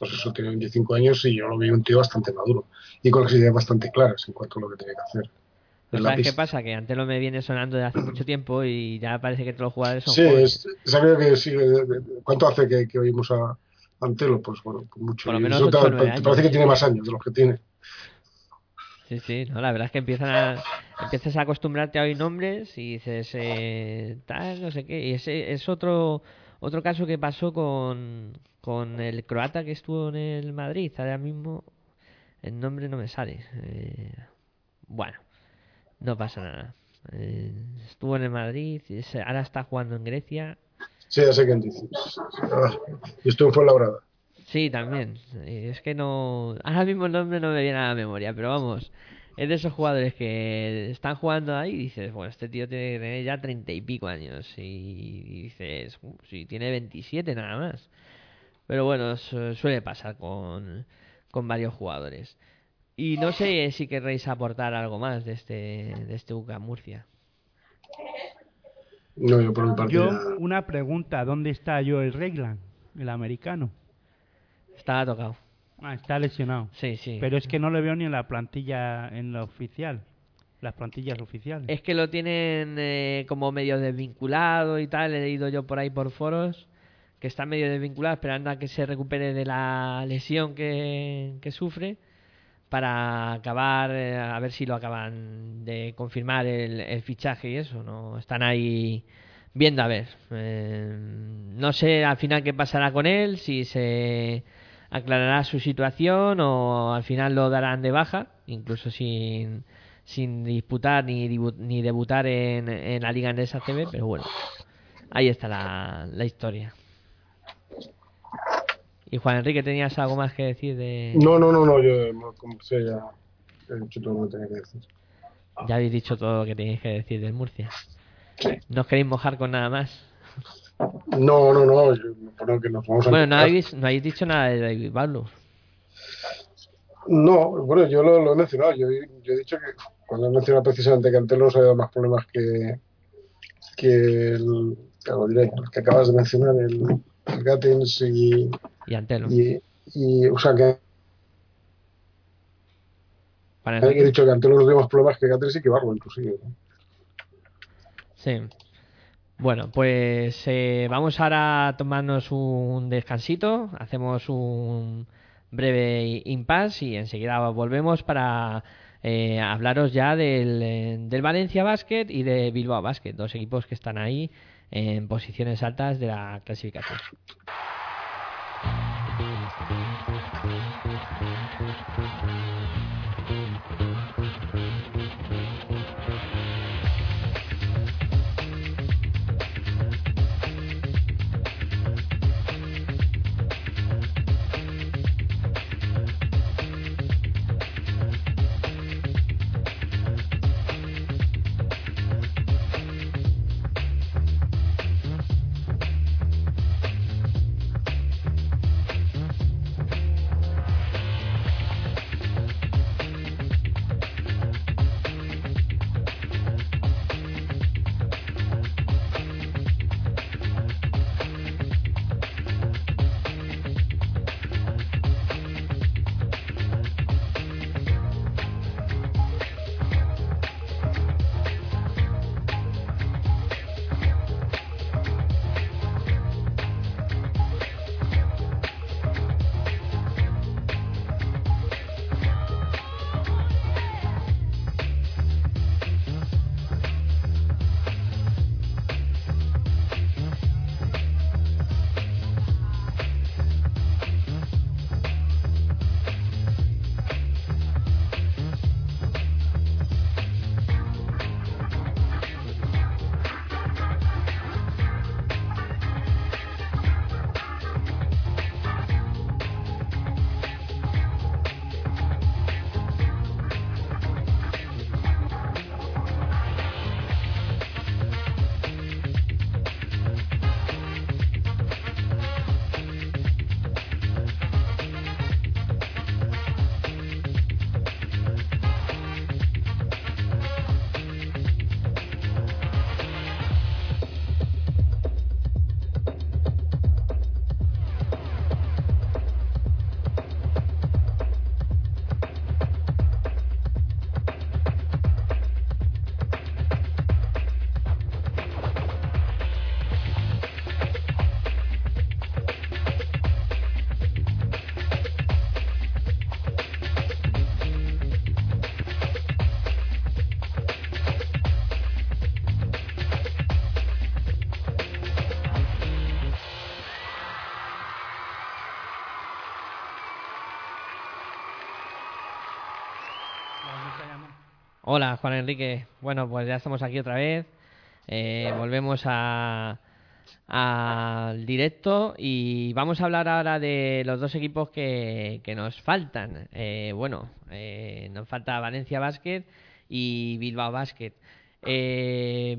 pues eso tiene 25 años y yo lo vi un tío bastante maduro y con las ideas bastante claras en cuanto a lo que tiene que hacer. ¿Sabes qué pasa? Que antes lo me viene sonando de hace mucho tiempo y ya parece que todos los jugadores son Sí, es, que sí. ¿Cuánto hace que, oímos a Antelo? Pues bueno, pues mucho. Por lo menos parece que tiene más años de los que tiene. Sí, sí, no, la verdad es que empiezan a, empiezas a acostumbrarte a oír nombres y dices, eh, tal, no sé qué. Y ese es otro, otro caso que pasó con, con el croata que estuvo en el Madrid. Ahora mismo el nombre no me sale. Eh, bueno, no pasa nada. Eh, estuvo en el Madrid, ahora está jugando en Grecia. Sí, ya sé quién dices. Y estuvo en Fuenlabrada. Sí, también. Es que no. Ahora mismo el nombre no me viene a la memoria, pero vamos. Es de esos jugadores que están jugando ahí y dices, bueno, este tío tiene que tener ya treinta y pico años. Y dices, si tiene 27 nada más. Pero bueno, suele pasar con, con varios jugadores. Y no sé si querréis aportar algo más de este, de este UCA Murcia. No, yo por un partido. Yo, una pregunta: ¿dónde está Joel Regland, el americano? Estaba tocado. Ah, está lesionado. Sí, sí. Pero es que no le veo ni en la plantilla, en la oficial. Las plantillas oficiales. Es que lo tienen eh, como medio desvinculado y tal. He leído yo por ahí por foros que está medio desvinculado, esperando a que se recupere de la lesión que sufre para acabar, eh, a ver si lo acaban de confirmar el, fichaje y eso, ¿no? Están ahí viendo a ver. Eh, no sé al final qué pasará con él, si se aclarará su situación o al final lo darán de baja, incluso sin, sin disputar ni, ni debutar en, en la Liga Andesa CB, pero bueno, ahí está la, la historia. Y Juan Enrique, ¿tenías algo más que decir de...? No, no, no, no yo como sé, ya he dicho todo lo que tenía que decir. Ya habéis dicho todo lo que tenéis que decir del Murcia. Sí. ¿No os queréis mojar con nada más? No, no, no, yo, creo que nos vamos a... Bueno, no habéis, no habéis dicho nada de David Pablo. No, bueno, yo lo, he mencionado. Yo, yo, he dicho que cuando he mencionado precisamente que Antelos ha dado más problemas que, que el, que acabas de mencionar, el, el Gatins y, y Antelo. Y, o sea que. He dicho que Antelo no tiene más problemas que Gatins y que Barbo, inclusive. Sí. Bueno, pues eh, vamos ahora a tomarnos un descansito, hacemos un breve impasse y enseguida volvemos para eh, hablaros ya del, del Valencia Basket y de Bilbao Basket, dos equipos que están ahí en posiciones altas de la clasificación. Hola, Juan Enrique. Bueno, pues ya estamos aquí otra vez. Eh, volvemos a al directo y vamos a hablar ahora de los dos equipos que, nos faltan. Eh, bueno, eh, nos falta Valencia Basket y Bilbao Basket. Eh,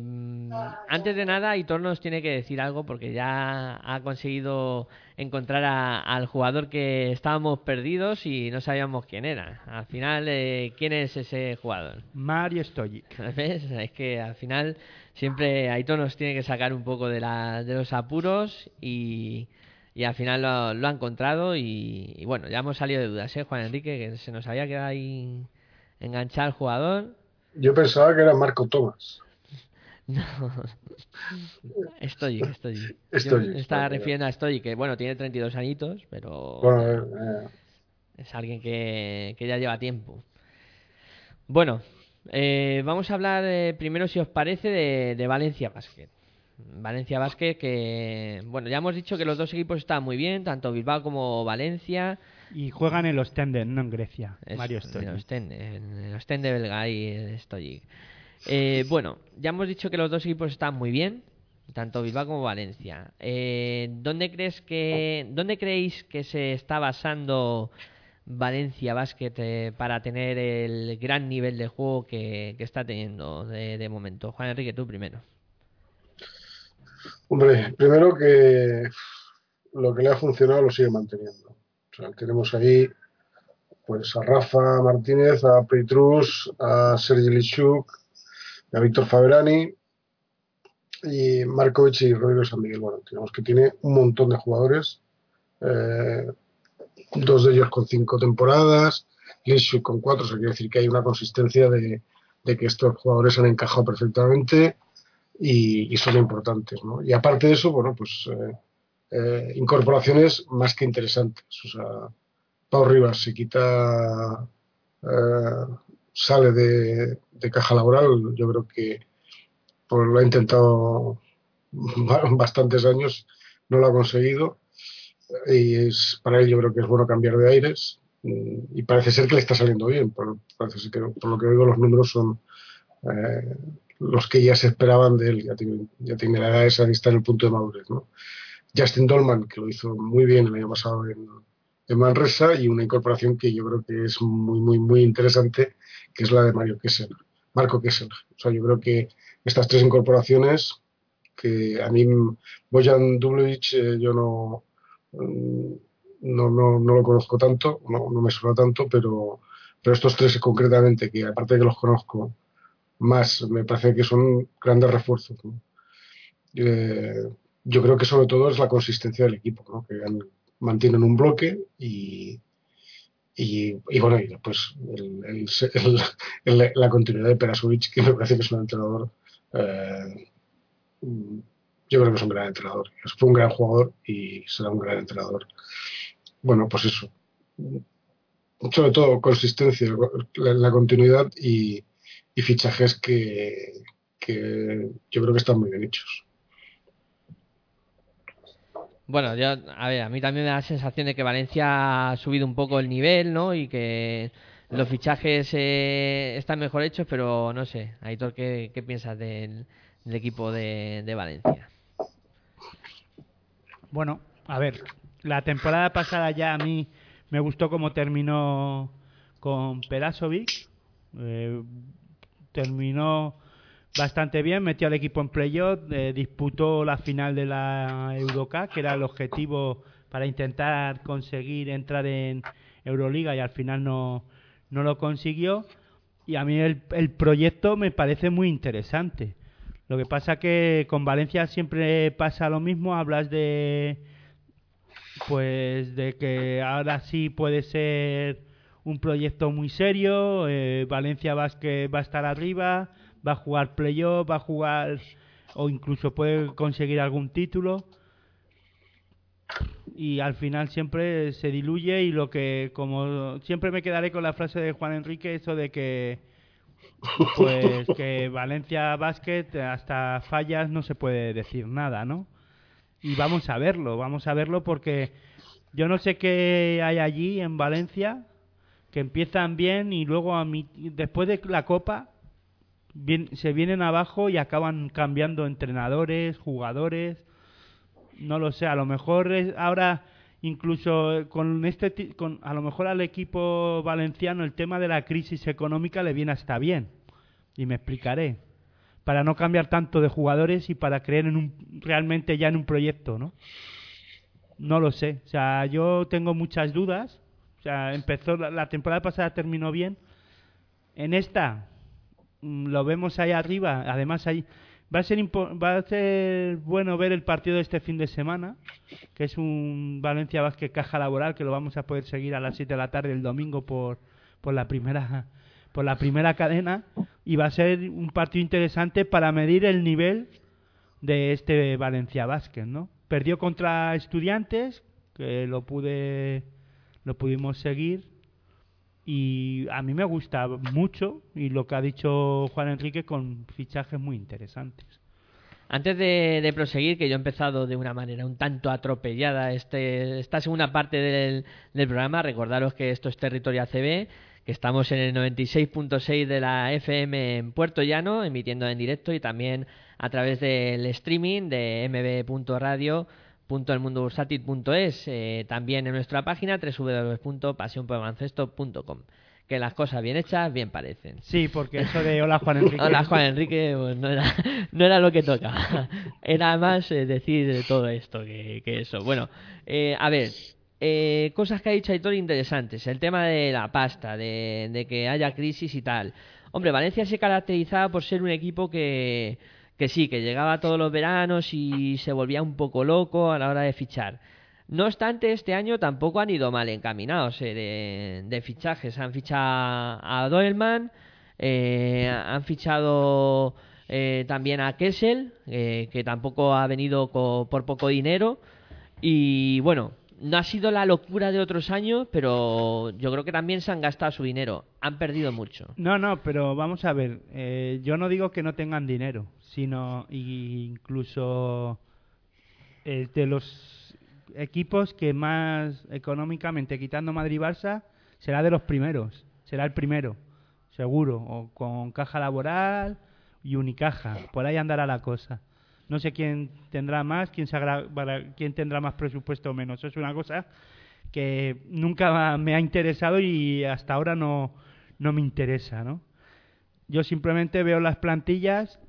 antes de nada, Hitor nos tiene que decir algo porque ya ha conseguido encontrar a- al jugador que estábamos perdidos y no sabíamos quién era. Al final, eh, ¿quién es ese jugador? Mario Stojic. ¿Ves? Es que al final siempre Aitor nos tiene que sacar un poco de, la, de los apuros y, y al final lo, lo ha encontrado y, y bueno, ya hemos salido de dudas, ¿eh, Juan Enrique? Que se nos había quedado ahí enganchado el jugador. Yo pensaba que era Marco Tomás. No. Stojic. Stojic, Yo estaba refiriendo a Stojic, que bueno, tiene 32 añitos, pero Bueno, eh, es alguien que, que ya lleva tiempo. Bueno, eh, vamos a hablar eh, primero, si os parece, de, de Valencia Basket. Valencia Basket, que bueno, ya hemos dicho que los dos equipos están muy bien, tanto Bilbao como Valencia. Y juegan en los Tenden, no en Grecia. Es- Mario En Stojic. en el Ostende belga y el Stojic. Eh, bueno, ya hemos dicho que los dos equipos están muy bien, tanto Bilbao como Valencia. Eh, ¿Dónde crees que, dónde creéis que se está basando Valencia Basket eh, para tener el gran nivel de juego que, que está teniendo de, de momento? Juan Enrique, tú primero. hombre, primero que lo que le ha funcionado lo sigue manteniendo. Tenemos ahí pues a Rafa Martínez, a Peitrus, a Sergi Lichuk, a Víctor Faberani y Markovic y Rodrigo San Miguel. Bueno, tenemos que tiene un montón de jugadores, eh, dos de ellos con cinco temporadas, Lichuk con cuatro, o sea, quiere decir que hay una consistencia de, que estos jugadores han encajado perfectamente y, y son importantes. ¿no? Y aparte de eso, bueno, pues eh, eh, incorporaciones más que interesantes. O sea, Pau Rivas se quita, eh, sale de, caja laboral, yo creo que pues, lo ha intentado ba- bastantes años, no lo ha conseguido. Y es, para él yo creo que es bueno cambiar de aires mm, y parece ser que le está saliendo bien. Por, parece ser que, por lo que oigo los números son eh, los que ya se esperaban de él. Ya tiene, ya tiene la edad esa y está en el punto de madurez. ¿no? Justin Dolman, que lo hizo muy bien el año pasado en, Manresa, y una incorporación que yo creo que es muy, muy, muy interesante, que es la de Mario Kessel, Marco Kessel. O sea, yo creo que estas tres incorporaciones, que a mí Bojan Dublovic eh, yo no, mm, no, no, no lo conozco tanto, no, no me suena tanto, pero, pero estos tres concretamente, que aparte de que los conozco más, me parece que son grandes refuerzos. Eh, yo creo que sobre todo es la consistencia del equipo, ¿no? que han- mantienen un bloque y, y, bueno, y después el- el- el- la continuidad de Perasovic, que me parece que es un entrenador, eh, yo creo que es un gran entrenador. Fue un gran jugador y será un gran entrenador. Bueno, pues eso. Sobre todo consistencia, la, la continuidad y, y fichajes que, que yo creo que están muy bien hechos. Bueno, yo, a ver, a mí también me da la sensación de que Valencia ha subido un poco el nivel, ¿no? Y que los fichajes eh, están mejor hechos, pero no sé. Aitor, ¿qué, qué piensas del, equipo de, Valencia? Bueno, a ver, la temporada pasada ya a mí me gustó cómo terminó con Perasovic. Eh, terminó bastante bien, metió al equipo en playoff, eh, disputó la final de la Eurocup, que era el objetivo para intentar conseguir entrar en Euroliga y al final no, no lo consiguió. Y a mí el, el proyecto me parece muy interesante. Lo que pasa que con Valencia siempre pasa lo mismo, hablas de pues de que ahora sí puede ser un proyecto muy serio, eh, Valencia va a estar arriba, va a jugar playoff, va a jugar o incluso puede conseguir algún título y al final siempre se diluye y lo que como siempre me quedaré con la frase de Juan Enrique eso de que pues que Valencia Basket hasta fallas no se puede decir nada, ¿no? Y vamos a verlo, vamos a verlo porque yo no sé qué hay allí en Valencia que empiezan bien y luego a mi, después de la Copa se vienen abajo y acaban cambiando entrenadores, jugadores. No lo sé, a lo mejor es ahora incluso con este con, a lo mejor al equipo valenciano el tema de la crisis económica le viene hasta bien y me explicaré. Para no cambiar tanto de jugadores y para creer en realmente ya en un proyecto no no lo sé o sea yo tengo muchas dudas. O sea empezó la, temporada pasada terminó bien. En esta lo vemos ahí arriba además ahí Va a, ser va a ser bueno ver el partido de este fin de semana, que es un Valencia Vázquez Caja Laboral, que lo vamos a poder seguir a las 7 de la tarde el domingo por, por, la primera, por la primera cadena. Y va a ser un partido interesante para medir el nivel de este Valencia Vázquez, ¿no? Perdió contra Estudiantes, que lo pude lo pudimos seguir y a mí me gusta mucho y lo que ha dicho Juan Enrique con fichajes muy interesantes. Antes de, proseguir, que yo he empezado de una manera un tanto atropellada este, esta segunda parte del, del programa, recordaros que esto es Territorio ACB, que estamos en el 96.6 de la FM en Puerto Llano, emitiendo en directo y también a través del streaming de mb.radio .elmundobursátil.es, eh, también en nuestra página www.pasionporbaloncesto.com. Que las cosas bien hechas bien parecen. Sí, porque eso de hola Juan Enrique. hola Juan Enrique pues, no, era, no era lo que toca. Era más eh, decir todo esto que, eso. Bueno, eh, a ver, eh, cosas que ha dicho Aitor interesantes. El tema de la pasta, de, de, que haya crisis y tal. Hombre, Valencia se caracterizaba por ser un equipo que, que sí, que llegaba todos los veranos y se volvía un poco loco a la hora de fichar. No obstante, este año tampoco han ido mal encaminados eh, de, fichajes. Han fichado a Doelman, eh, han fichado eh, también a Kessel, que tampoco ha venido por poco dinero. Y bueno, no ha sido la locura de otros años, pero yo creo que también se han gastado su dinero. Han perdido mucho. No, no, pero vamos a ver. yo no digo que no tengan dinero sino incluso eh, de los equipos que más económicamente, quitando Madrid-Barça, será de los primeros, será el primero, seguro, o con caja laboral y unicaja, por ahí andará la cosa. No sé quién tendrá más, quién, quién tendrá más presupuesto o menos. Es una cosa que nunca me ha interesado y hasta ahora no, no me interesa, ¿no? Yo simplemente veo las plantillas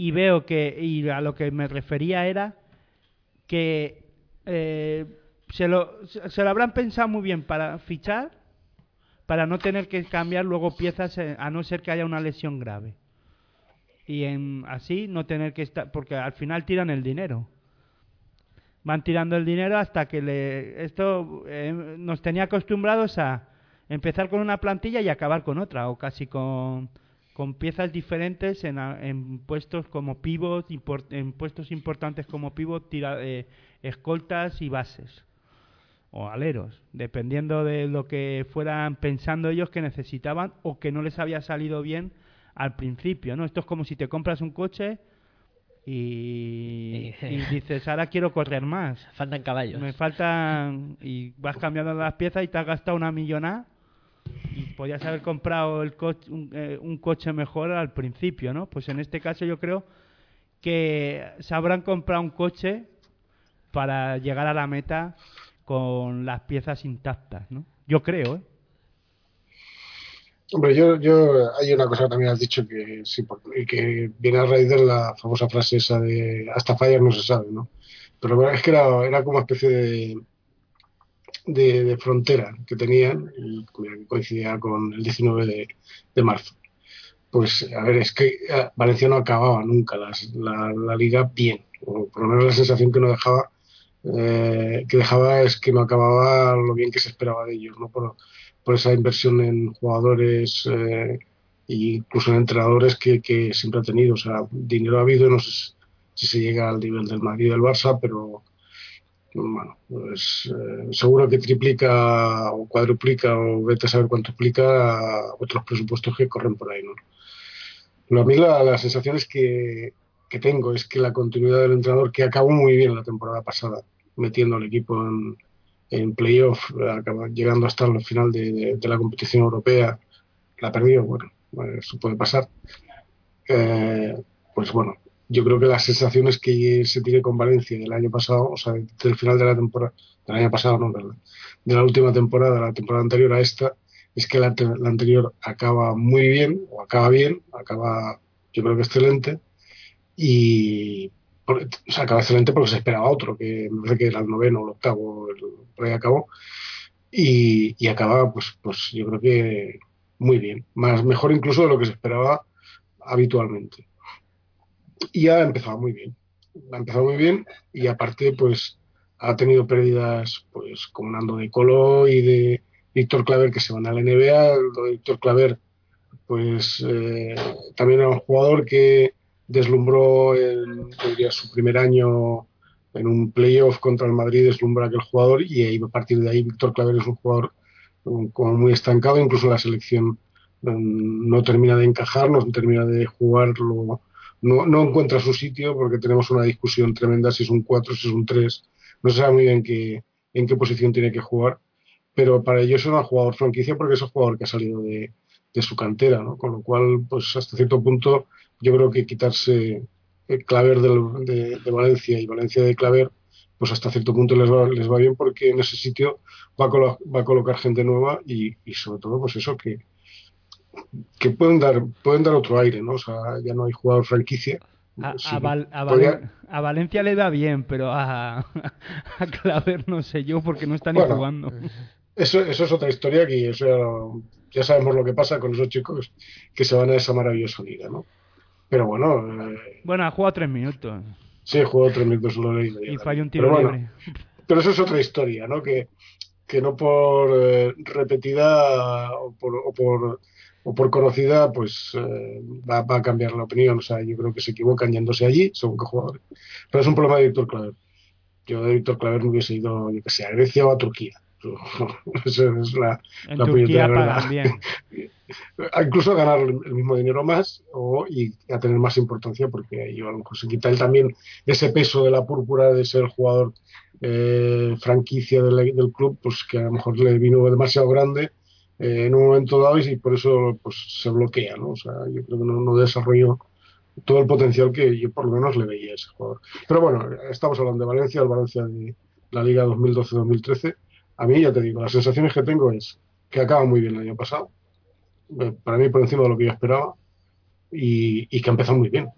y veo que, y a lo que me refería era que eh, se, lo, se lo habrán pensado muy bien para fichar, para no tener que cambiar luego piezas eh, a no ser que haya una lesión grave. Y en, así no tener que estar, porque al final tiran el dinero. Van tirando el dinero hasta que le, esto eh, nos tenía acostumbrados a empezar con una plantilla y acabar con otra, o casi con con piezas diferentes en, puestos como pivot, en puestos importantes como pivot, tira, eh, escoltas y bases o aleros, dependiendo de lo que fueran pensando ellos que necesitaban o que no les había salido bien al principio, ¿no? Esto es como si te compras un coche y, y dices, ahora quiero correr más. Faltan caballos. Me faltan... y vas cambiando las piezas y te has gastado una millonada y podías haber comprado el coche, eh, un, coche mejor al principio, ¿no? Pues en este caso yo creo que se habrán comprado un coche para llegar a la meta con las piezas intactas, ¿no? Yo creo, ¿eh? Hombre, yo, yo hay una cosa que también has dicho que sí, que viene a raíz de la famosa frase esa de hasta fallas no se sabe, ¿no? Pero es que era, era como una especie de, de, frontera que tenían que coincidía con el 19 de, marzo. Pues a ver, es que eh, Valencia no acababa nunca la, la, liga bien, o por lo menos la sensación que no dejaba eh, que dejaba es que no acababa lo bien que se esperaba de ellos, ¿no? por, por esa inversión en jugadores eh, e incluso en entrenadores que, que, siempre ha tenido. O sea, dinero ha habido, no sé si se llega al nivel del Madrid y del Barça, pero bueno, pues eh, seguro que triplica o cuadruplica o vete a saber cuánto explica otros presupuestos que corren por ahí, ¿no? a mí la, sensación es que, tengo es que la continuidad del entrenador, que acabó muy bien la temporada pasada, metiendo al equipo en, en playoff, llegando hasta el final de, la competición europea, la perdió, bueno, eso puede pasar. eh, pues bueno, yo creo que las sensaciones que se tiene con Valencia del año pasado, o sea, del final de la temporada, del año pasado, no, de la última temporada, la temporada anterior a esta, es que la, la, anterior acaba muy bien, o acaba bien, acaba yo creo que excelente, y o acaba excelente porque se esperaba otro, que no sé que era el noveno o el octavo, por ahí acabó, y, y acaba, pues, pues yo creo que muy bien, más mejor incluso de lo que se esperaba habitualmente. Y ha empezado muy bien, ha empezado muy bien y aparte, pues ha tenido pérdidas, pues como Nando de Colo y de Víctor Claver que se van a la NBA. Lo Víctor Claver, pues eh, también era un jugador que deslumbró en su primer año en un playoff contra el Madrid, deslumbró a aquel jugador y ahí, a partir de ahí Víctor Claver es un jugador como muy estancado, incluso la selección mm, no termina de encajar, no termina de jugarlo, no, no encuentra su sitio porque tenemos una discusión tremenda si es un 4, si es un 3, no se sabe muy bien qué, en qué posición tiene que jugar, pero para ellos es un jugador franquicia porque es un jugador que ha salido de, de su cantera, ¿no? con lo cual, pues hasta cierto punto, yo creo que quitarse el Claver de, de, Valencia y Valencia de Claver, pues hasta cierto punto les va, les va bien porque en ese sitio va a, va a colocar gente nueva y, y, sobre todo, pues eso, que, que pueden dar pueden dar otro aire, ¿no? O sea, ya no hay jugador franquicia, a, a, Val, a, Valen, a, Valencia le da bien, pero a, a Claver no sé yo porque no está ni bueno, jugando. Eso, eso es otra historia que eso ya, ya, sabemos lo que pasa con esos chicos que se van a esa maravillosa liga, ¿no? Pero bueno. Eh, bueno, ha jugado tres minutos. Sí, ha jugado tres minutos solo y, y falló un tiro pero libre. Bueno, pero eso es otra historia, ¿no? Que, que no por eh, repetida o por, o por o por conocida, pues eh, va, va, a cambiar la opinión. O sea, yo creo que se equivocan yéndose allí, según qué jugadores. Pero es un problema de Víctor Claver. Yo de Víctor Claver me hubiese ido, yo que sé, a Grecia o a Turquía. Esa es la, en la Turquía pagan bien. Incluso a ganar el mismo dinero más o, y a tener más importancia, porque yo a lo mejor se quita él también ese peso de la púrpura de ser jugador eh, franquicia del, del club, pues que a lo mejor le vino demasiado grande eh, en un momento dado y por eso pues, se bloquea, ¿no? O sea, yo creo que no, no desarrolló todo el potencial que yo por lo menos le veía a ese jugador. Pero bueno, estamos hablando de Valencia, el Valencia de la Liga 2012-2013. A mí, ya te digo, las sensaciones que tengo es que acaba muy bien el año pasado, eh, para mí por encima de lo que yo esperaba, y, y que ha empezado muy bien.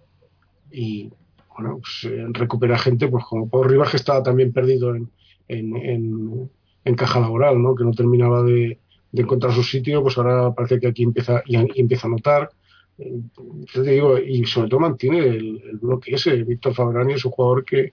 Y bueno, pues eh, recupera gente, pues como Pau Rivas, que estaba también perdido en, en, en, en caja laboral, ¿no? que no terminaba de, de encontrar su sitio, pues ahora parece que aquí empieza y, empieza a notar. Te digo, y sobre todo mantiene el, el bloque ese. Víctor Fabrani es un jugador que,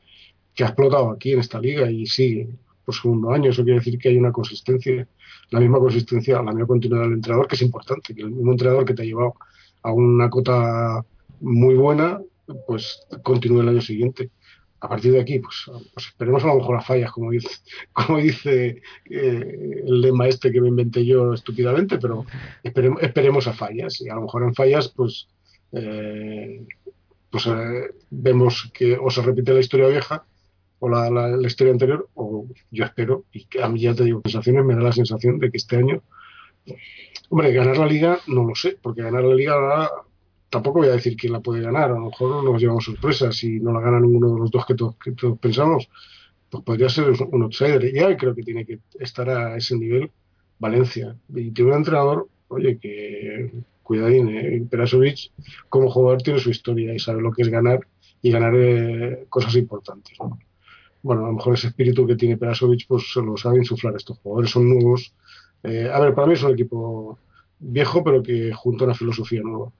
que ha explotado aquí en esta liga y sigue por segundo año. Eso quiere decir que hay una consistencia, la misma consistencia, la misma continuidad del entrenador, que es importante, que el mismo entrenador que te ha llevado a una cota muy buena, pues continúe el año siguiente a partir de aquí, pues, pues, esperemos a lo mejor a fallas, como dice, como dice eh, el lema este que me inventé yo estúpidamente, pero esperemos, esperemos a fallas. Y a lo mejor en fallas, pues, eh, pues eh, vemos que o se repite la historia vieja o la, historia anterior, o yo espero, y a mí ya te digo, sensaciones, me da la sensación de que este año, hombre, ganar la liga, no lo sé, porque ganar la liga tampoco voy a decir quién la puede ganar, a lo mejor no nos llevamos sorpresas si no la gana ninguno de los dos que, to que todos pensamos, pues podría ser un outsider. Ya creo que tiene que estar a ese nivel Valencia. Y tiene un entrenador, oye, que cuidadín, eh, Perasovic como jugador tiene su historia y sabe lo que es ganar y ganar eh, cosas importantes. ¿no? Bueno, a lo mejor ese espíritu que tiene Perasovic pues se lo sabe insuflar estos jugadores, son nuevos. Eh, a ver, para mí es un equipo viejo, pero que junto a una filosofía nueva.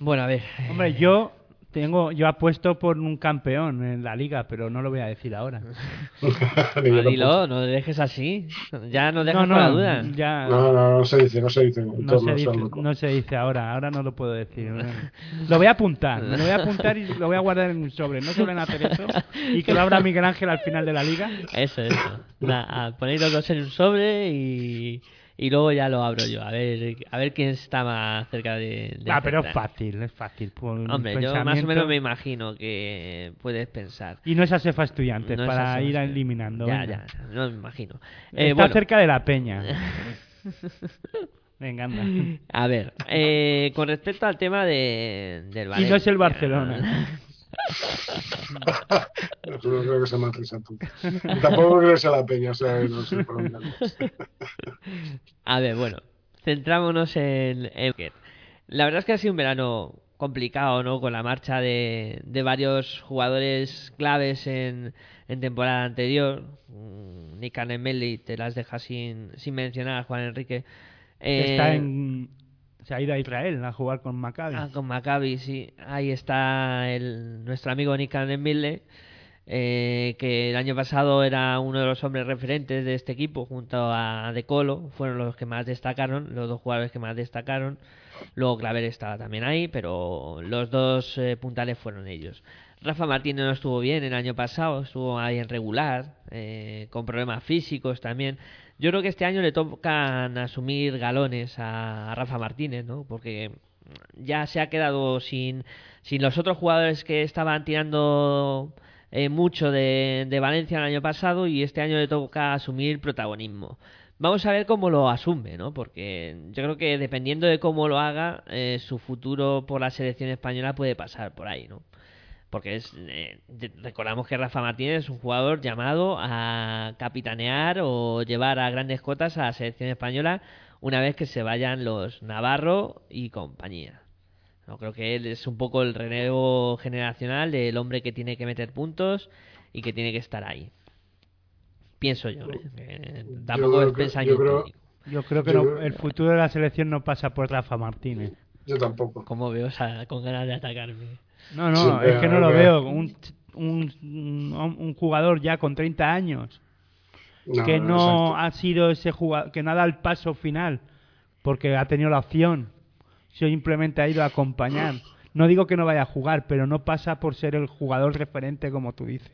Bueno, a ver. Hombre, yo tengo, yo apuesto por un campeón en la liga, pero no lo voy a decir ahora. no, dilo, no lo dejes así. Ya no dejas no, no, la duda. Ya... No, no, no se dice, no se dice. No se dice, no se dice ahora, ahora no lo puedo decir. Lo voy a apuntar, me lo voy a apuntar y lo voy a guardar en un sobre. No suelen hacer eso y que lo abra Miguel Ángel al final de la liga. Eso, eso. Nah, ponéis los dos en un sobre y y luego ya lo abro yo, a ver a ver quién está más cerca de... de ah, pero es fácil, es fácil. Hombre, yo más o menos me imagino que puedes pensar. Y no es ASEFA estudiantes no para ir eliminando. Ya, venga. ya, no me imagino. Eh, está bueno. cerca de la peña. Venga, anda. A ver, eh, con respecto al tema de, del Y Valencia. no es el Barcelona. No, tú no creo que sea más risa tú. Y tampoco creo que sea la peña, o sea, no sé por dónde. A ver, bueno, centrámonos en, en. La verdad es que ha sido un verano complicado, ¿no? Con la marcha de, de varios jugadores claves en, en temporada anterior. Nick Anemeli te las deja sin, sin mencionar a Juan Enrique. Eh, Está en... Se ha ido a Israel a jugar con Maccabi. Ah, con Maccabi, sí. Ahí está el, nuestro amigo Nick Mille, eh, que el año pasado era uno de los hombres referentes de este equipo, junto a De Colo. Fueron los que más destacaron, los dos jugadores que más destacaron. Luego Claver estaba también ahí, pero los dos eh, puntales fueron ellos. Rafa Martínez no estuvo bien el año pasado, estuvo ahí en regular, eh, con problemas físicos también. Yo creo que este año le tocan asumir galones a, Rafa Martínez, ¿no? Porque ya se ha quedado sin, sin los otros jugadores que estaban tirando eh, mucho de, de Valencia el año pasado y este año le toca asumir protagonismo. Vamos a ver cómo lo asume, ¿no? Porque yo creo que dependiendo de cómo lo haga, eh, su futuro por la selección española puede pasar por ahí, ¿no? Porque es, eh, recordamos que Rafa Martínez es un jugador llamado a capitanear o llevar a grandes cotas a la selección española una vez que se vayan los Navarro y compañía. No, creo que él es un poco el relevo generacional del hombre que tiene que meter puntos y que tiene que estar ahí. Pienso yo. ¿eh? Que tampoco es que- pensamiento yo creo-. Yo creo que Yo no- creo- el futuro de la selección no pasa por Rafa Martínez. Yo tampoco. Como veo o sea, con ganas de atacarme. No, no, es que no a lo veo. Un, un, jugador ya con 30 años No, que no exacto. ha sido ese jugador, que no ha dado el paso final porque ha tenido la opción. Simplemente ha ido a acompañar. No digo que no vaya a jugar, pero no pasa por ser el jugador referente como tú dices.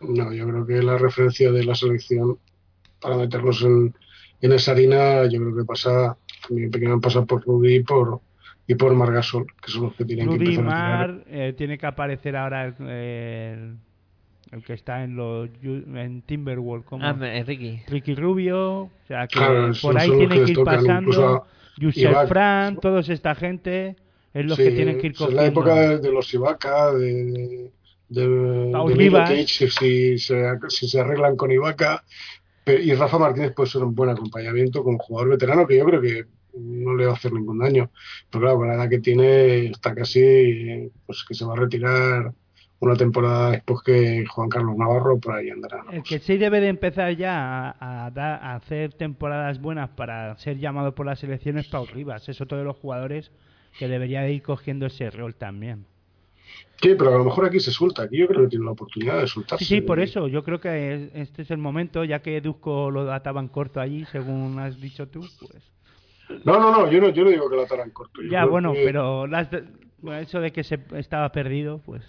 No, yo creo que la referencia de la selección para meterlos en, en esa harina, yo creo que pasa, en mi opinión, pasa por Rudy y por, y por Margasol, que son los que tienen que empezar a tirar. Mar eh, tiene que aparecer ahora el, el, el que está en los en Timberwolves como Ah, Ricky. Ricky Rubio, o sea que Claro, por ahí tiene que ir pasando a Yusef. Fran, toda esta gente es los Sí, que tienen que ir es cogiendo. la época de, de los Ibaka, de, de, Paul de si, si, se, si se arreglan con Ibaka. Y Rafa Martínez puede ser un buen acompañamiento como jugador veterano que yo creo que no le va a hacer ningún daño. Pero claro, con la edad que tiene, está casi, pues que se va a retirar una temporada después que Juan Carlos Navarro, por ahí andará. El que sí debe de empezar ya a, a dar- a hacer temporadas buenas para ser llamado por la selección es Paul Rivas. Es otro de los jugadores que debería de ir cogiendo ese rol también. Sí, pero a lo mejor aquí se suelta. Aquí yo creo que tiene la oportunidad de soltarse. Sí, sí, por eso. Yo creo que es- este es el momento, ya que Dusko lo ataban corto allí, según has dicho tú. Pues. No, no, no, yo no, yo no digo que la ataran corto. Yo Ya, bueno, que- pero las de- bueno, eso de que se estaba perdido, pues.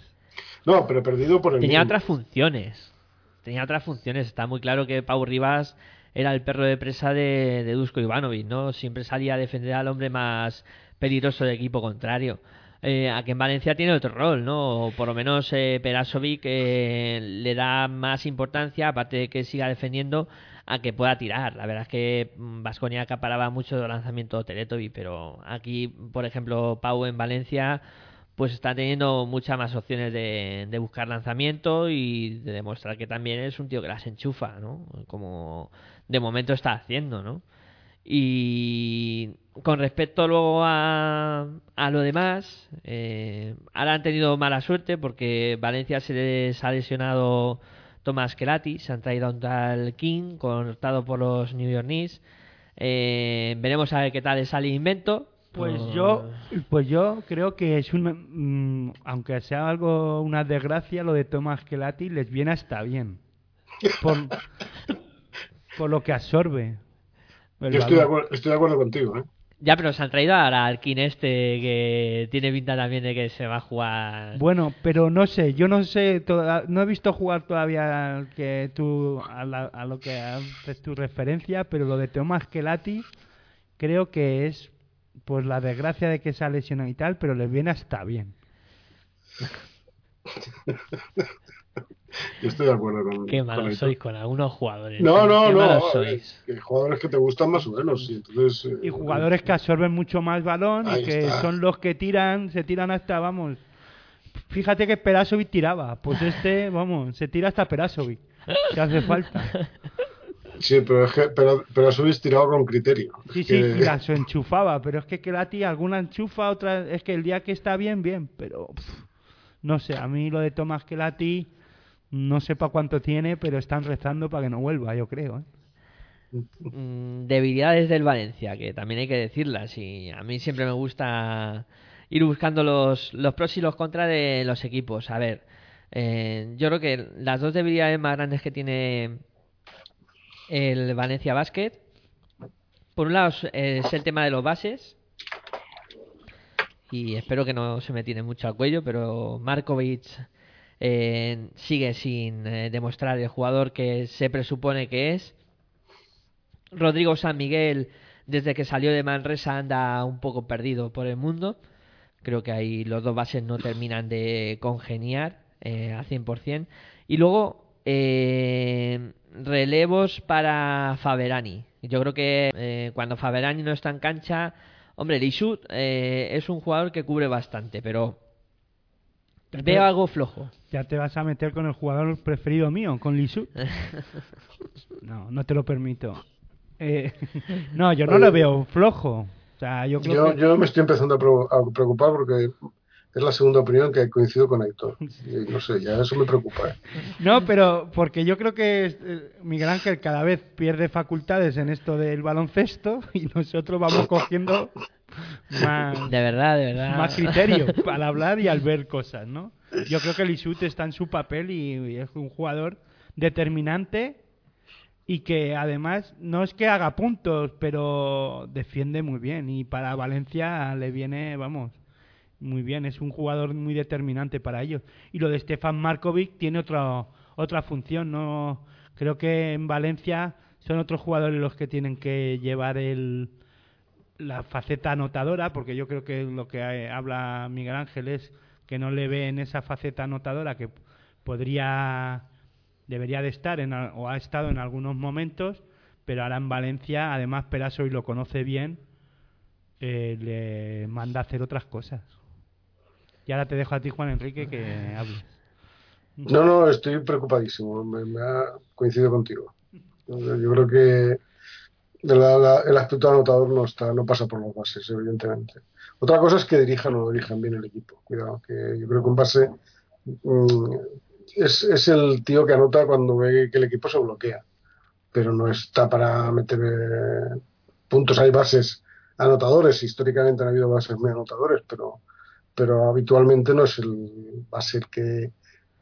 No, pero perdido por el Tenía mismo. otras funciones. Tenía otras funciones. Está muy claro que Pau Rivas era el perro de presa de, de Dusko Ivanovic, ¿no? Siempre salía a defender al hombre más peligroso del equipo contrario. Eh, aquí en Valencia tiene otro rol, ¿no? O por lo menos eh, Perasovic eh, le da más importancia, aparte de que siga defendiendo, a que pueda tirar. La verdad es que Vasconia acaparaba mucho de lanzamiento de Teletovic, pero aquí, por ejemplo, Pau en Valencia pues está teniendo muchas más opciones de, de buscar lanzamiento y de demostrar que también es un tío que las enchufa, ¿no? Como de momento está haciendo, ¿no? Y con respecto luego a, a lo demás, eh, ahora han tenido mala suerte porque Valencia se les ha lesionado Tomás Kelati, se han traído a un tal King, cortado por los New York Knicks. Eh, veremos a ver qué tal es el invento. Pues Oh. yo, pues yo creo que es una, mm, aunque sea algo una desgracia, lo de Tomás Kelati les viene hasta bien, por, por lo que absorbe. Yo estoy de, acuerdo, estoy de acuerdo contigo, ¿eh? Ya, pero se han traído ahora al King este que tiene pinta también de que se va a jugar. Bueno, pero no sé, yo no sé, toda- no he visto jugar todavía al que tú a, la- a lo que haces tu referencia, pero lo de Tomás Kelati creo que es pues la desgracia de que se ha lesionado y tal, pero les viene hasta bien. Yo estoy de acuerdo con. Qué con malos Aitor. sois con algunos jugadores. No, no, Qué no. malos ver, sois. que hay jugadores que te gustan más o menos. Y, entonces, eh, Y jugadores que absorben mucho más balón y que está. son los que tiran, se tiran hasta, vamos. Fíjate que Perasovic tiraba. Pues este, vamos, se tira hasta Perasovic. Que hace falta. Sí, pero es que pero, pero subís tirado con criterio. Sí, Es sí, que- y las enchufaba. Pero es que Kelati alguna enchufa, otra. Es que el día que está bien, bien. Pero pff, no sé, a mí lo de Tomás Kelati. No sé para cuánto tiene, pero están rezando para que no vuelva, yo creo. ¿eh? Mm, debilidades del Valencia, que también hay que decirlas. Y a mí siempre me gusta ir buscando los, los pros y los contras de los equipos. A ver, eh, yo creo que las dos debilidades más grandes que tiene el Valencia Basket, por un lado es el tema de los bases. Y espero que no se me tiene mucho al cuello, pero Markovic eh, sigue sin eh, demostrar el jugador que se presupone que es. Rodrigo San Miguel, desde que salió de Manresa, anda un poco perdido por el mundo. Creo que ahí los dos bases no terminan de congeniar eh, al 100%. Y luego, eh, relevos para Faberani. Yo creo que eh, cuando Faberani no está en cancha, hombre, Lishut eh, es un jugador que cubre bastante, pero veo algo flojo. Ya te vas a meter con el jugador preferido mío, con Lisu. No, no te lo permito. Eh, no, yo no lo veo flojo. O sea, yo creo Yo, que... yo me estoy empezando a preocupar porque es la segunda opinión que coincido con. Y no sé, ya eso me preocupa. ¿eh? No, pero porque yo creo que eh, Miguel Ángel cada vez pierde facultades en esto del baloncesto y nosotros vamos cogiendo más, De verdad, de verdad. más criterio al hablar y al ver cosas, ¿no? Yo creo que Lisut está en su papel y, y es un jugador determinante y que además no es que haga puntos, pero defiende muy bien. Y para Valencia le viene, vamos, muy bien, es un jugador muy determinante para ellos. Y lo de Stefan Markovic tiene otra otra función, no creo que en Valencia son otros jugadores los que tienen que llevar el la faceta anotadora, porque yo creo que lo que eh, habla Miguel Ángel es que no le ve en esa faceta anotadora que podría debería de estar en, o ha estado en algunos momentos, pero ahora en Valencia, además Peraso y lo conoce bien, eh, le manda a hacer otras cosas. Y ahora te dejo a ti, Juan Enrique, que hables. No, no, estoy preocupadísimo. Me, me ha coincidido contigo. Yo creo que la- la- el aspecto anotador no está, no pasa por los bases, evidentemente. Otra cosa es que dirijan o no dirijan bien el equipo. Cuidado, que yo creo que un base mm, es, es el tío que anota cuando ve que el equipo se bloquea, pero no está para meter eh, puntos. Hay bases anotadores, históricamente han habido bases muy anotadores, pero, pero habitualmente no es el base el que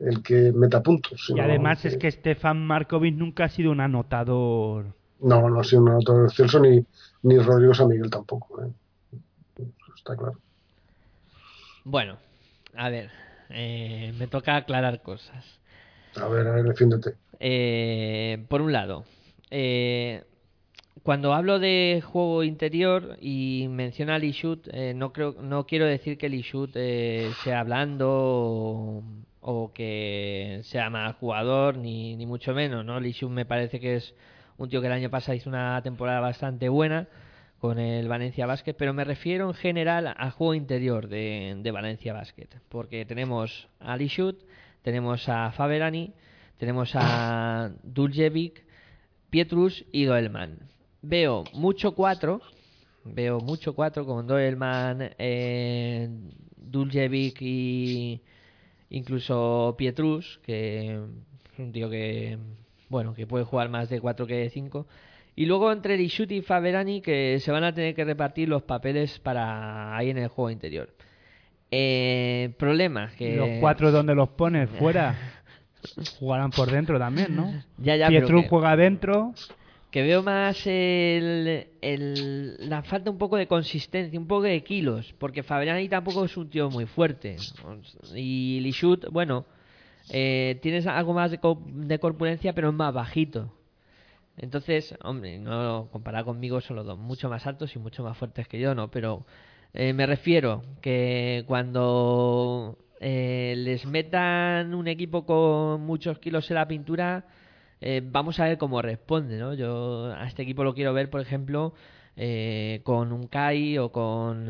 el que meta puntos. Y además es que Stefan Markovic nunca ha sido un anotador. No, no ha sido un anotador excelso ni, ni Rodrigo San Miguel tampoco. ¿eh? Está claro. Bueno, a ver, eh, me toca aclarar cosas. A ver, a ver, defiéndete. Eh, por un lado, eh, cuando hablo de juego interior y menciona al Ishut, eh, no creo, no quiero decir que el Ishut eh, sea blando o, o que sea mal jugador, ni, ni mucho menos, ¿no? El me parece que es un tío que el año pasado hizo una temporada bastante buena con el Valencia Basket, pero me refiero en general al juego interior de, Valencia Basket, porque tenemos a Lishut, tenemos a Faberani, tenemos a Duljevic, Pietrus y Doelman. Veo mucho 4, veo mucho 4 con Doelman, eh, Duljevic y incluso Pietrus, que es un tío que bueno, que puede jugar más de 4 que de 5. Y luego entre Lishut y Faberani que se van a tener que repartir los papeles para ahí en el juego interior. Eh, problema que Los cuatro donde los pones fuera jugarán por dentro también, ¿no? Ya, ya, Pietru que- juega dentro. que veo más el, el- la falta un poco de consistencia, un poco de kilos, porque Fabriani tampoco es un tío muy fuerte. Y Lishut, bueno, eh, tienes algo más de, co- de corpulencia, pero es más bajito. Entonces, hombre, no comparado conmigo son los dos mucho más altos y mucho más fuertes que yo, ¿no? Pero eh, me refiero que cuando eh, les metan un equipo con muchos kilos en la pintura, eh, vamos a ver cómo responde, ¿no? Yo a este equipo lo quiero ver, por ejemplo, eh, con un CAI o con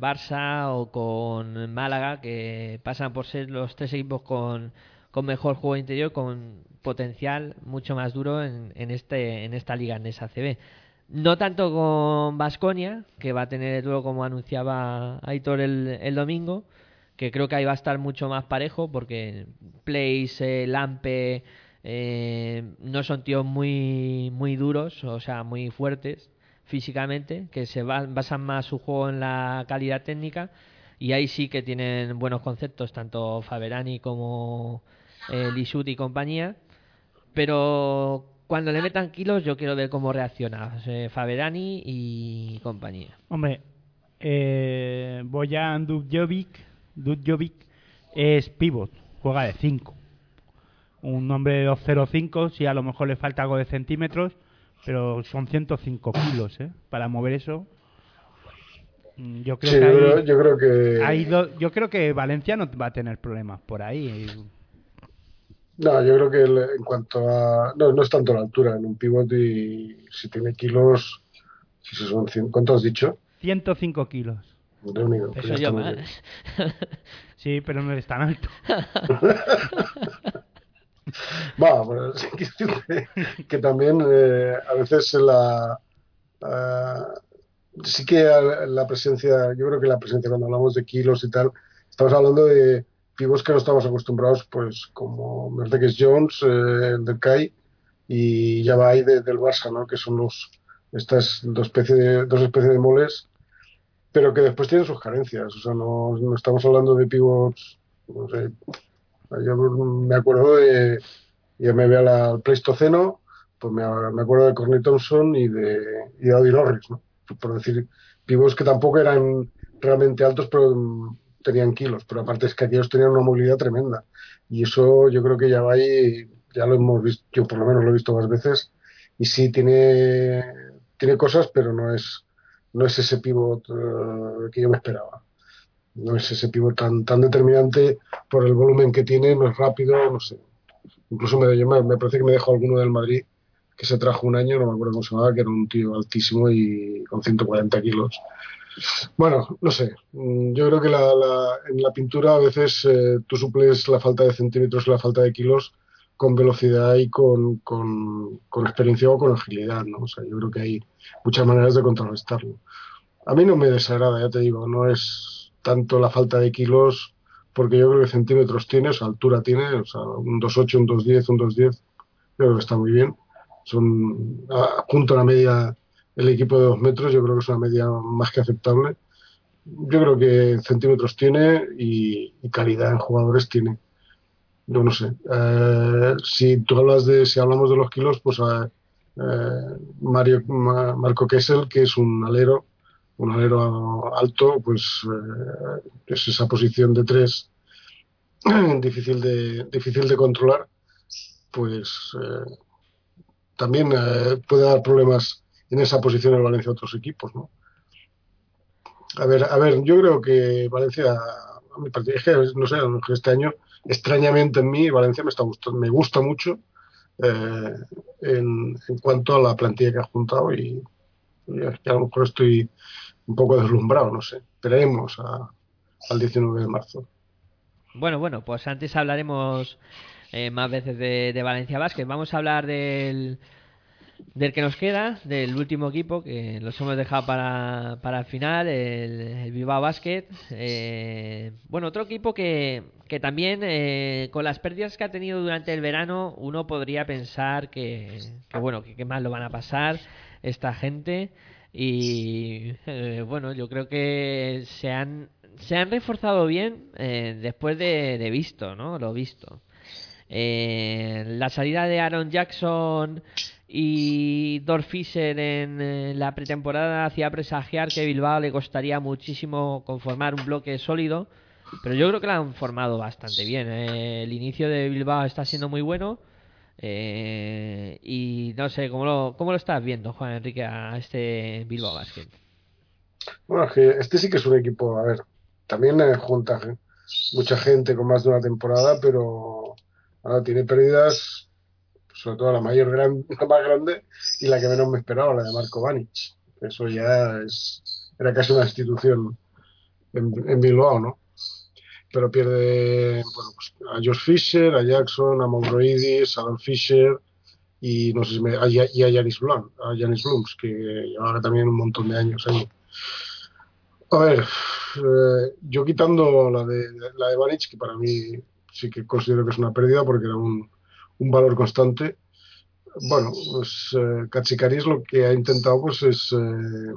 Barça o con Málaga, que pasan por ser los tres equipos con, con mejor juego interior, con potencial mucho más duro en, en, este, en esta liga, en esa CB. No tanto con Vasconia, que va a tener el duelo como anunciaba Aitor el, domingo, que creo que ahí va a estar mucho más parejo, porque Place, Lampe, eh, no son tíos muy, muy duros, o sea, muy fuertes físicamente, que se basan más su juego en la calidad técnica, y ahí sí que tienen buenos conceptos, tanto Faberani como eh, y compañía, pero cuando le metan kilos yo quiero ver cómo reacciona eh, Faberani y compañía. Hombre, eh, Boyan Dubjovic, Dubjovic es pivot, juega de 5. Un hombre de 2.05, sí a lo mejor le falta algo de centímetros, pero son 105 kilos, ¿eh? Para mover eso. Mm, Yo creo Sí, que, creo, yo creo que. do- yo creo que Valencia no va a tener problemas por ahí. No, yo creo que el- en cuanto a. No, no es tanto la altura en un pivot y si tiene kilos. Si se son cien- ¿Cuánto has dicho? 105 kilos. Pues Eso ya yo más. Sí, pero no es tan alto. Va, pero sí que, que también eh, a veces la. ah, sí que la presencia. Yo creo que la presencia, cuando hablamos de kilos y tal, estamos hablando de pivots que no estamos acostumbrados, pues como Mercedes Jones, eh, el del CAI, y ya ahí de- del Barça, ¿no? Que son los estas dos especies de, dos especies de moles, pero que después tienen sus carencias. O sea, no, no estamos hablando de pivots, no sé. Yo me acuerdo de, yo me veo al Pleistoceno, pues me, me acuerdo de Corny Thompson y de, y de Audi Norris, ¿no? Por decir, pivots que tampoco eran realmente altos, pero tenían kilos. Pero aparte es que aquellos tenían una movilidad tremenda. Y eso yo creo que ya va ahí, ya lo hemos visto, yo por lo menos lo he visto más veces. Y sí, tiene, tiene cosas, pero no es, no es ese pivot eh, que yo me esperaba. No es ese pivot tan, tan determinante por el volumen que tiene, no es rápido, no sé. Incluso me, yo me, me parece que me dejó alguno del Madrid que se trajo un año, no me acuerdo cómo se llamaba, que era un tío altísimo y con 140 kilos. Bueno, no sé. Mm, Yo creo que la, la- en la pintura a veces eh, tú suples la falta de centímetros la falta de kilos con velocidad y con, con, con experiencia o con agilidad, ¿no? O sea, yo creo que hay muchas maneras de contrarrestarlo. A mí no me desagrada, ya te digo, no es tanto la falta de kilos, porque yo creo que centímetros tiene, o sea, altura tiene, o sea, un 2.8, un 2.10, un 2.10, yo creo que está muy bien. Son, junto a la media, el equipo de dos metros, yo creo que es una media más que aceptable. Yo creo que centímetros tiene y, calidad en jugadores tiene. Yo no sé. Eh, si tú hablas de, si hablamos de los kilos, pues eh, Mario, Ma- Marco Kessel, que es un alero, un alero alto, pues eh, es esa posición de tres difícil de, difícil de controlar, pues eh, también eh, puede dar problemas en esa posición en Valencia a otros equipos, ¿no? A ver, a ver, yo creo que Valencia, a mi parecer, es que no sé, este año, extrañamente en mí, Valencia me está gustando, me gusta mucho eh, en, cuanto a la plantilla que ha juntado y, a lo mejor estoy un poco deslumbrado, no sé. Esperemos a- al 19 de marzo. Bueno, bueno, pues antes hablaremos eh, más veces de, de Valencia Basket. Vamos a hablar del, del que nos queda, del último equipo, que los hemos dejado para, para el final, el, el Bilbao Basket. Eh, bueno, otro equipo que, que también, eh, con las pérdidas que ha tenido durante el verano, uno podría pensar que, que bueno, que qué mal lo van a pasar esta gente. Y eh, bueno, yo creo que se han, se han reforzado bien eh, después de, de visto, ¿no? Lo visto. Eh, la salida de Aaron Jackson y Dor Fisher en eh, la pretemporada hacía presagiar que Bilbao le costaría muchísimo conformar un bloque sólido, pero yo creo que lo han formado bastante bien. eh. El inicio de Bilbao está siendo muy bueno. eh, y no sé, ¿cómo lo, ¿cómo lo estás viendo, Juan Enrique, a este Bilbao Basket? Bueno, es que este sí que es un equipo, a ver, también eh, junta, mucha gente con más de una temporada, pero ahora tiene pérdidas, sobre todo la mayor la más grande y la que menos me esperaba, la de Marco Vanic. Eso ya es, era casi una institución en, Bilbao, ¿no? Pero pierde pues a Josh Fisher, a Jackson, a Monroidis, a Don Fisher y no sé si me, a, y a Janis Blum, a Janis Blums, que llevaba también un montón de años ahí. A ver, eh, yo quitando la de la de Vanic, que para mí sí que considero que es una pérdida porque era un, un valor constante. Bueno, pues eh, lo que ha intentado pues es eh,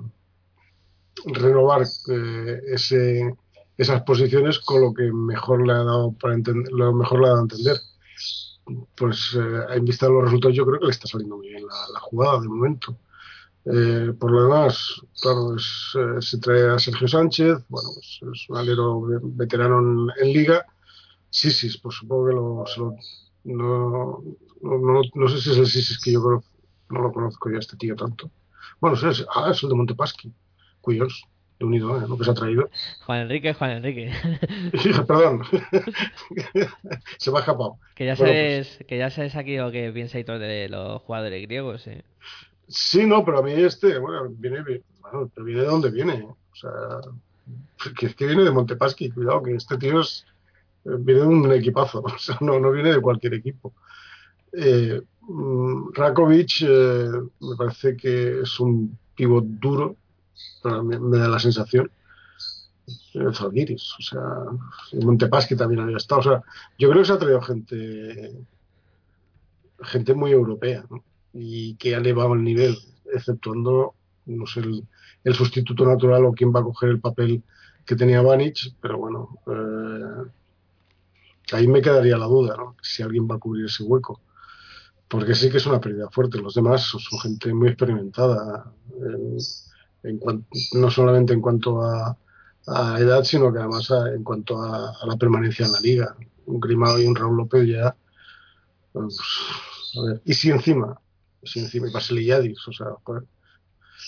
renovar eh, ese, esas posiciones con lo que mejor le ha dado para entender, lo mejor le ha dado a entender. Pues eh, en vista de los resultados yo creo que le está saliendo muy bien la, jugada de momento. Eh, por lo demás, claro, es, eh, se trae a Sergio Sánchez, bueno, pues es un alero ve- veterano en, liga. Sí, sí, pues supongo que lo, se lo- no, no, no, no sé si es el Sisis que yo conozco, no lo conozco ya este tío tanto. Bueno, es, ah, es el de Montepaschi, cuyos, de unido, ¿eh? lo que se ha traído. Juan Enrique, Juan Enrique. Perdón, se me ha escapado. que ya Bueno, sabes, que ya sabes aquí lo que piensa Hitor de los jugadores griegos, eh. Sí, no, pero a mí este, bueno, viene, vi- bueno, pero viene de donde viene. O sea, que que viene de Montepaschi, cuidado, que este tío es, eh, viene de un equipazo, o sea, no, no viene de cualquier equipo. Eh, mm, Rakovic eh, me parece que es un pivot duro, pero me, da la sensación. Eh, Zalgiris, o sea, Montepaschi también había estado. O sea, yo creo que se ha traído gente, gente muy europea, ¿no? y que ha elevado el nivel, exceptuando, no sé, el, sustituto natural o quién va a coger el papel que tenía Vanic, pero bueno, ahí me quedaría la duda, ¿no? Si alguien va a cubrir ese hueco. Porque sí que es una pérdida fuerte. Los demás son, gente muy experimentada, no solamente en cuanto a, edad, sino que además en cuanto a, la permanencia en la liga. Un Grimao y un Raúl López ya. pues, a ver, Y si encima, si encima, y o sea,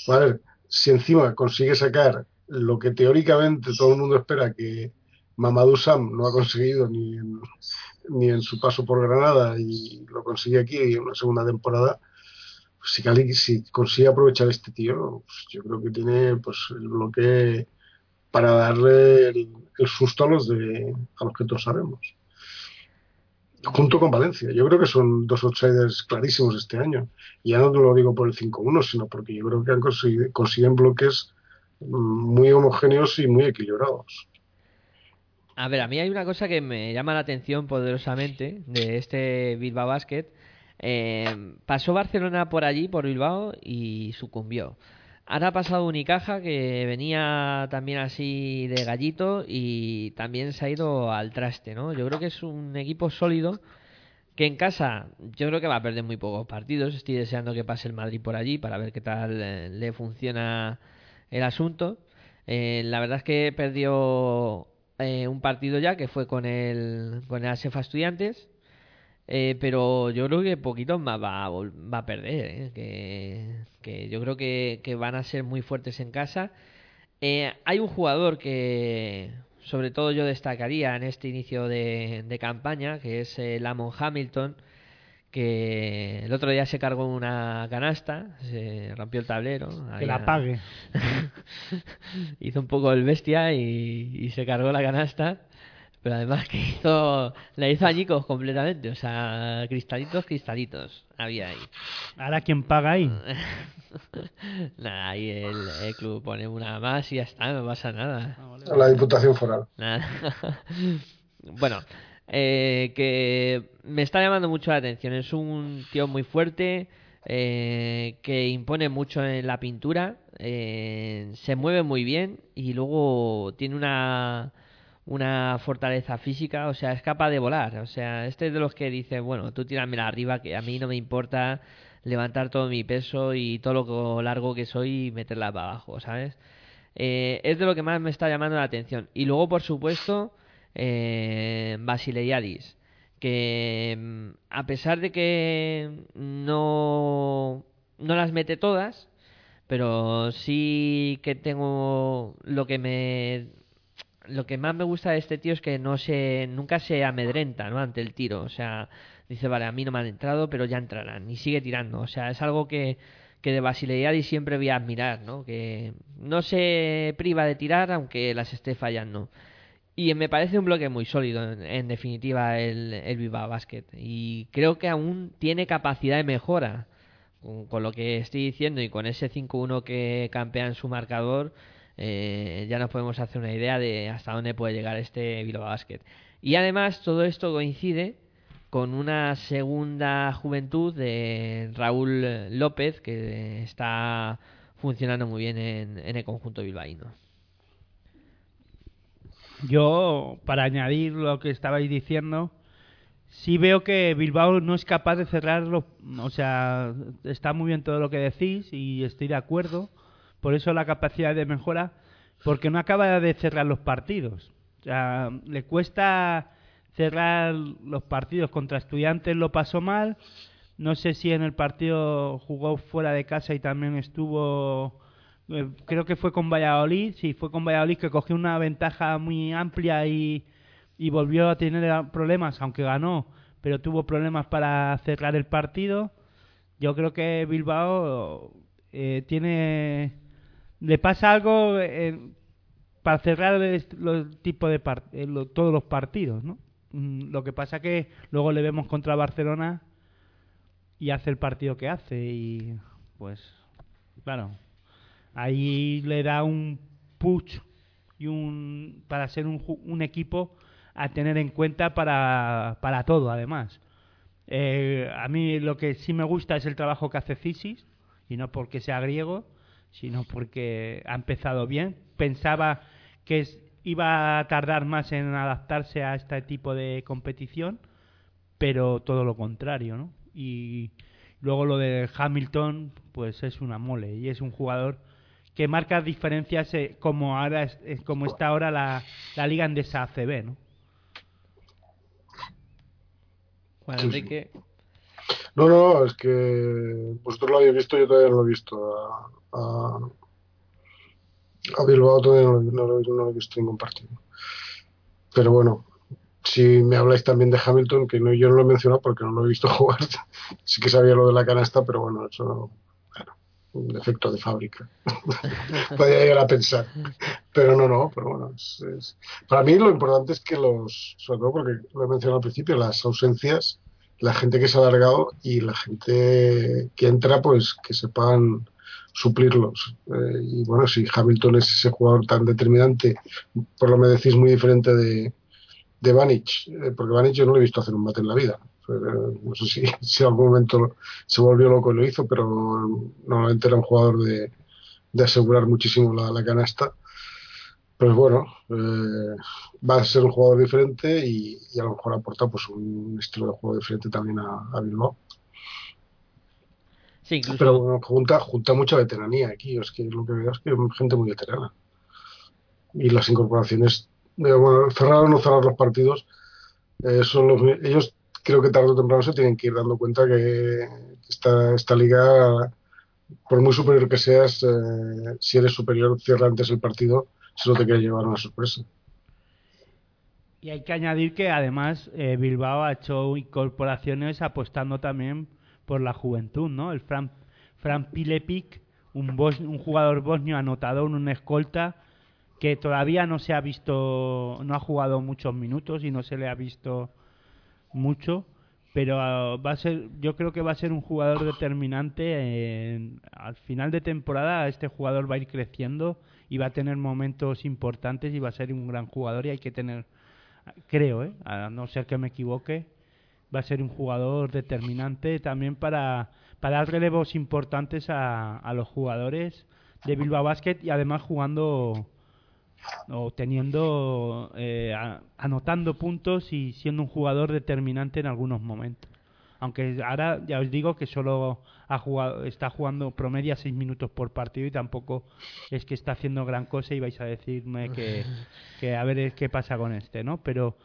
a ver, si encima consigue sacar lo que teóricamente todo el mundo espera que Mamadou Sam no ha conseguido ni en, ni en su paso por Granada y lo consigue aquí en una segunda temporada, pues si, consigue aprovechar este tío, pues yo creo que tiene pues el bloque para darle el, susto a los de a los que todos sabemos. Junto con Valencia. Yo creo que son dos outsiders clarísimos este año. Y ya no te lo digo por el 5-1, sino porque yo creo que han conseguido, consiguen bloques muy homogéneos y muy equilibrados. A ver, a mí hay una cosa que me llama la atención poderosamente de este Bilbao Basket. Eh, pasó Barcelona por allí, por Bilbao, y sucumbió. Ahora ha pasado Unicaja, que venía también así de gallito, y también se ha ido al traste, ¿no? Yo creo que es un equipo sólido, que en casa yo creo que va a perder muy pocos partidos. Estoy deseando que pase el Madrid por allí para ver qué tal eh, le funciona el asunto. Eh, la verdad es que perdió eh, un partido ya que fue con el con el Asefa Estudiantes eh, pero yo creo que poquito más va va a perder ¿eh? que, que yo creo que, van a ser muy fuertes en casa Eh, hay un jugador que sobre todo yo destacaría en este inicio de, de campaña que es Lamont Hamilton que el otro día se cargó una canasta se rompió el tablero Que la pague. hizo un poco el bestia y, y se cargó la canasta. Pero además que hizo, la hizo añicos completamente. O sea, cristalitos, cristalitos. Había ahí. Ahora, ¿quién paga ahí? Nada, ahí el, el club pone una más y ya está, no pasa nada. A la Diputación Foral. Nada. bueno, eh, que me está llamando mucho la atención. Es un tío muy fuerte, eh, que impone mucho en la pintura, eh, se mueve muy bien y luego tiene una, una fortaleza física, o sea, es capaz de volar. O sea, este es de los que dice, bueno, tú tíramela arriba, que a mí no me importa levantar todo mi peso y todo lo largo que soy y meterla para abajo, ¿sabes? Eh, es de lo que más me está llamando la atención. Y luego, por supuesto, eh, Basileiadis, que mm, a pesar de que no, no las mete todas, pero sí que tengo lo que me lo que más me gusta de este tío es que no se nunca se amedrenta ¿no? ante el tiro. O sea, dice, vale, a mí no me han entrado, pero ya entrarán. Y sigue tirando. O sea, es algo que, que de y siempre voy a admirar, ¿no? Que no se priva de tirar aunque las esté fallando. Y me parece un bloque muy sólido, en, definitiva, el, el Viva Basket. Y creo que aún tiene capacidad de mejora. Con, lo que estoy diciendo y con ese 5-1 que campea en su marcador, eh, ya nos podemos hacer una idea de hasta dónde puede llegar este Bilbao Basket. Y además todo esto coincide con una segunda juventud de Raúl López que está funcionando muy bien en, en el conjunto bilbaíno. Yo, para añadir lo que estabais diciendo, sí veo que Bilbao no es capaz de cerrarlo. O sea, está muy bien todo lo que decís y estoy de acuerdo. Por eso la capacidad de mejora, porque no acaba de cerrar los partidos. O sea, le cuesta cerrar los partidos contra estudiantes, lo pasó mal. No sé si en el partido jugó fuera de casa y también estuvo creo que fue con Valladolid, sí, fue con Valladolid que cogió una ventaja muy amplia y, y volvió a tener problemas, aunque ganó, pero tuvo problemas para cerrar el partido. Yo creo que Bilbao eh, tiene le pasa algo eh, para cerrar los tipos de todos los partidos, ¿no? Mm, lo que pasa que luego le vemos contra Barcelona y hace el partido que hace y pues claro Ahí le da un push y un para ser un, un equipo a tener en cuenta para, para todo, además. Eh, a mí lo que sí me gusta es el trabajo que hace Cisis, y no porque sea griego, sino porque ha empezado bien. Pensaba que iba a tardar más en adaptarse a este tipo de competición, pero todo lo contrario, ¿no? Y luego lo de Hamilton, pues es una mole, y es un jugador que marca diferencias eh, como ahora es, como está ahora la, la liga Endesa ACB, ¿no? Juan Enrique. No, no, es que vosotros lo habéis visto, yo todavía no lo he visto. A, a, a Bilbao todavía no, lo, no lo he visto ningún partido. Pero bueno, si me habláis también de Hamilton, que no, yo no lo he mencionado porque no lo he visto jugar, sí que sabía lo de la canasta, pero bueno, eso un defecto de fábrica. Podría llegar a pensar. Pero no, no, pero bueno. Es, Para mí lo importante es que los, sobre todo porque lo he mencionado al principio, las ausencias, la gente que se ha alargado y la gente que entra, pues que sepan suplirlos. Eh, y bueno, si Hamilton es ese jugador tan determinante, por lo que me decís muy diferente de, de Vanic, eh, porque Vanic yo no lo he visto hacer un mate en la vida no sé si, si en algún momento se volvió loco y lo hizo, pero normalmente era un jugador de, de asegurar muchísimo la, la canasta. Pues bueno, eh, va a ser un jugador diferente y, a lo mejor aporta pues un estilo de juego diferente también a, a Bilbao. Sí, incluso... Pero bueno, junta, junta mucha veteranía aquí, es que lo que veo es que hay gente muy veterana. Y las incorporaciones, eh, bueno, cerrar o no cerrar los partidos, eh, son los, ellos creo que tarde o temprano se tienen que ir dando cuenta que esta, esta liga, por muy superior que seas, eh, si eres superior, cierra antes el partido, si no te quiere llevar una sorpresa. Y hay que añadir que además eh, Bilbao ha hecho incorporaciones apostando también por la juventud, ¿no? El Fran, Fran Pilepic, un, un jugador bosnio anotador, un escolta que todavía no se ha visto, no ha jugado muchos minutos y no se le ha visto mucho, pero ah, va a ser, yo creo que va a ser un jugador determinante. al final de temporada, este jugador va a ir creciendo y va a tener momentos importantes y va a ser un gran jugador. Y hay que tener, creo, ¿eh? a no ser que me equivoque, va a ser un jugador determinante también para, para dar relevos importantes a, a los jugadores de Bilbao Basket y además jugando o teniendo eh, anotando puntos y siendo un jugador determinante en algunos momentos. Aunque ahora ya os digo que solo ha jugado, está jugando promedia seis minutos por partido y tampoco es que está haciendo gran cosa y vais a decirme que, que a ver qué pasa con este, ¿no? Pero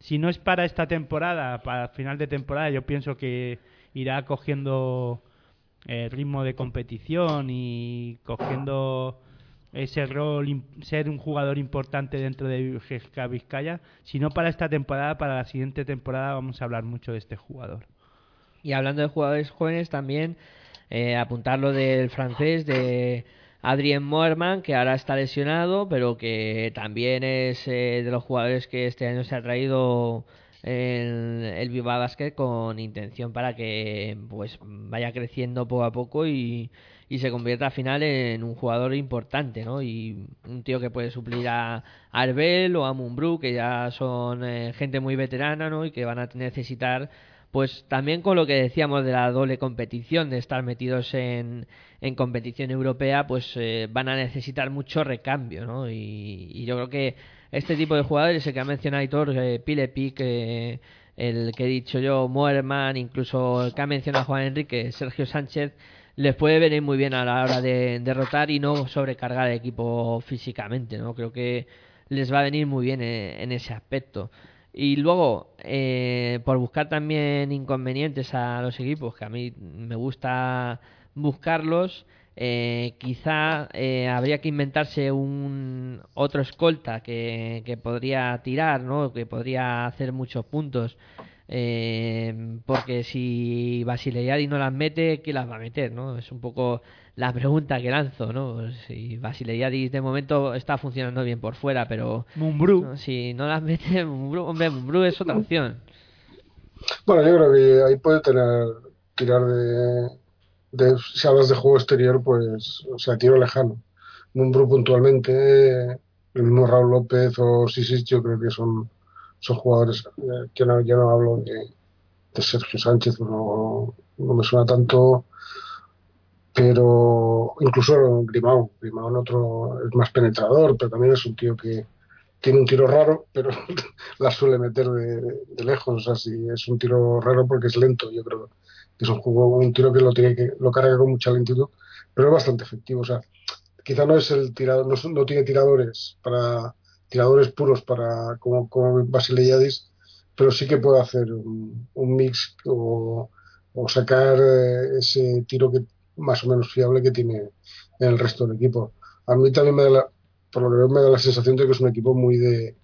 si no es para esta temporada, para final de temporada, yo pienso que irá cogiendo el ritmo de competición y cogiendo ese rol, ser un jugador importante dentro de GSK Vizcaya, sino para esta temporada, para la siguiente temporada vamos a hablar mucho de este jugador. Y hablando de jugadores jóvenes también, eh, apuntar lo del francés de Adrien Moerman, que ahora está lesionado, pero que también es eh, de los jugadores que este año se ha traído el, el Viva Basket con intención para que pues vaya creciendo poco a poco y, y se convierta al final en un jugador importante, ¿no? Y un tío que puede suplir a Arbel o a Mumbrú, que ya son eh, gente muy veterana, ¿no? Y que van a necesitar pues también con lo que decíamos de la doble competición, de estar metidos en, en competición europea, pues eh, van a necesitar mucho recambio, ¿no? Y, yo creo que este tipo de jugadores, el que ha mencionado Aitor, eh, Pilepic, eh, el que he dicho yo, Moerman, incluso el que ha mencionado Juan Enrique, Sergio Sánchez, les puede venir muy bien a la hora de derrotar y no sobrecargar el equipo físicamente, ¿no? Creo que les va a venir muy bien eh, en ese aspecto. Y luego, eh, por buscar también inconvenientes a los equipos, que a mí me gusta buscarlos, eh, quizá eh, habría que inventarse un otro escolta que, que podría tirar, ¿no? que podría hacer muchos puntos. Eh, porque si Basileiadi no las mete, ¿quién las va a meter? ¿no? Es un poco la pregunta que lanzo, ¿no? Si Basileiadi de momento está funcionando bien por fuera, pero Mumbrú. si no las mete, Mumbrú, hombre, Mumbrú es otra opción. Bueno, yo creo que ahí puede tener tirar de, de si hablas de juego exterior, pues, o sea, tiro lejano. Mumbrú puntualmente, el mismo Raúl López o Sisis, yo creo que son son jugadores eh, no, no hablo de, Sergio Sánchez, no, no, me suena tanto, pero incluso Grimao, Grimao otro es más penetrador, pero también es un tío que tiene un tiro raro, pero la suele meter de, de lejos, o sea, si es un tiro raro porque es lento, yo creo que es un juego, un tiro que lo tiene que lo carga con mucha lentitud, pero es bastante efectivo, o sea, quizá no es el tirador, no, no tiene tiradores para tiradores puros para como, como Basileiadis, pero sí que puede hacer un, un mix o, o sacar eh, ese tiro que más o menos fiable que tiene en el resto del equipo. A mí también me da la, por lo que veo me da la sensación de que es un equipo muy de,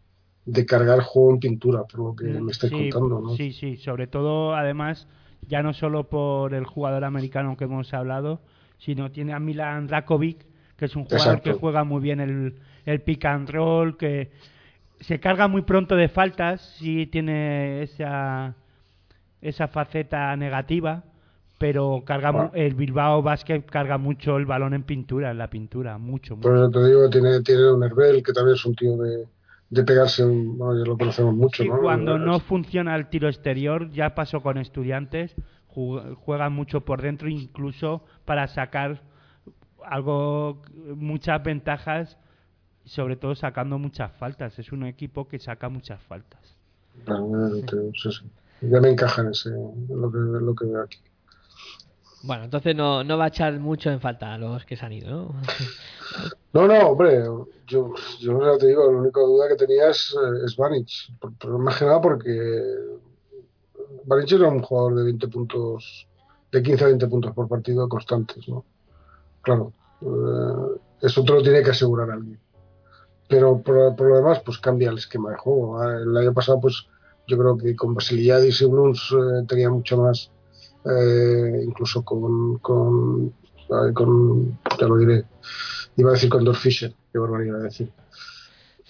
de cargar juego en pintura, por lo que me estáis contando. ¿no? Sí, sí, sobre todo además, ya no solo por el jugador americano que hemos hablado, sino tiene a Milan Rakovic, que es un jugador Exacto. que juega muy bien el, el pick and roll, que se carga muy pronto de faltas, sí tiene esa, esa faceta negativa, pero carga Bueno. el Bilbao Basket carga mucho el balón en pintura, en la pintura, mucho. mucho. Por eso te digo, tiene, tiene un Herbel, que también es un tío de, de pegarse, un- bueno, ya lo conocemos mucho, Sí, ¿no? cuando no funciona el tiro exterior, ya pasó con estudiantes, ju- juegan mucho por dentro, incluso para sacar algo, muchas ventajas, sobre todo sacando muchas faltas. Es un equipo que saca muchas faltas. Sí, sí. Ya me encaja en ese, lo que, lo que veo aquí. Bueno, entonces no, no va a echar mucho en falta a los que se han ido, ¿no? No, no, hombre, yo, yo ya te digo, la única duda que tenía es, eh, es Vanic, por- pero más que nada porque Vanic era un jugador de 20 puntos, de 15 a 20 puntos por partido constantes, ¿no? Claro, eh, eso te lo tiene que asegurar alguien. Pero por, por lo demás, pues cambia el esquema de juego. El año pasado, pues yo creo que con Basiliadis y Blues eh, tenía mucho más, eh, incluso con, con, con, ya lo diré, iba a decir con Dor Fisher, qué barbaridad iba a decir.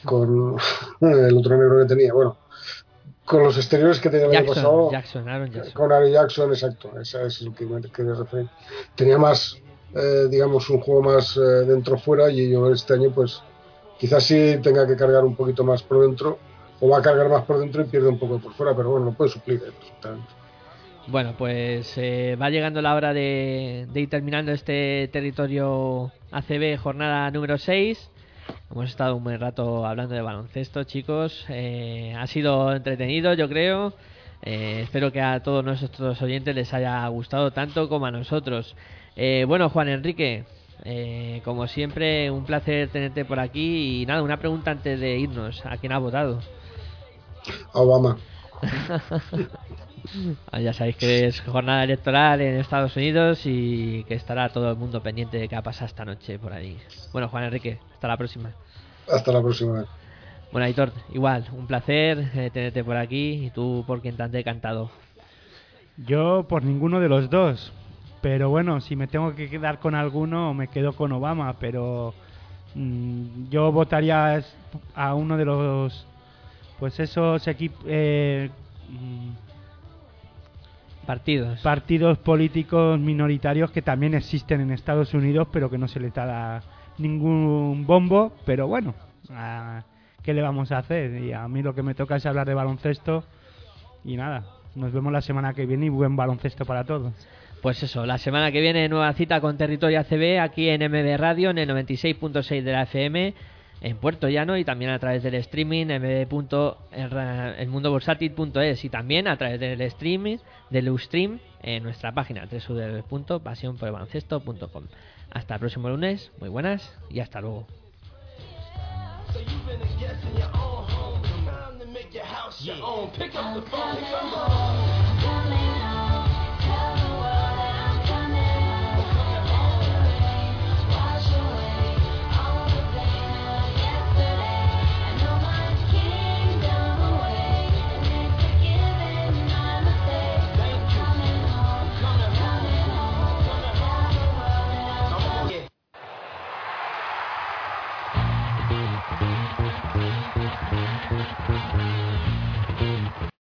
Con el otro negro que tenía, bueno, con los exteriores que tenía el año pasado, Jackson, Aaron Jackson. con Ari Jackson, exacto, esa es lo que me quería referir. Tenía más, eh, digamos, un juego más eh, dentro-fuera y yo este año, pues, quizás sí tenga que cargar un poquito más por dentro, o va a cargar más por dentro y pierde un poco por fuera, pero bueno, lo puede suplir. eh, perfectamente. Bueno, pues eh, va llegando la hora de, de ir terminando este territorio ACB jornada número 6. Hemos estado un buen rato hablando de baloncesto, chicos. Eh, ha sido entretenido, yo creo. Eh, espero que a todos nuestros oyentes les haya gustado tanto como a nosotros. Eh, bueno, Juan Enrique, eh, como siempre, un placer tenerte por aquí. Y nada, una pregunta antes de irnos. ¿A quién ha votado? A Obama. Ah, Ya sabéis que es jornada electoral en Estados Unidos y que estará todo el mundo pendiente de qué ha pasado esta noche por ahí. Bueno, Juan Enrique, hasta la próxima. Hasta la próxima. Bueno, Aitor, igual, un placer eh, tenerte por aquí y tú por quien te han decantado. Yo por ninguno de los dos. Pero bueno, si me tengo que quedar con alguno, me quedo con Obama. Pero mm, yo votaría a uno de los. Pues esos equipos. Partidos. partidos políticos minoritarios que también existen en Estados Unidos, pero que no se les da ningún bombo. Pero bueno, ¿qué le vamos a hacer? Y a mí lo que me toca es hablar de baloncesto. Y nada, nos vemos la semana que viene y buen baloncesto para todos. Pues eso, la semana que viene nueva cita con Territorio ACB aquí en MB Radio en el 96.6 de la FM en Puerto Llano y también a través del streaming mb.elmundobursátil.es y también a través del streaming del Ustream en nuestra página www.pasionporelbaloncesto.com. Hasta el próximo lunes, muy buenas y hasta luego.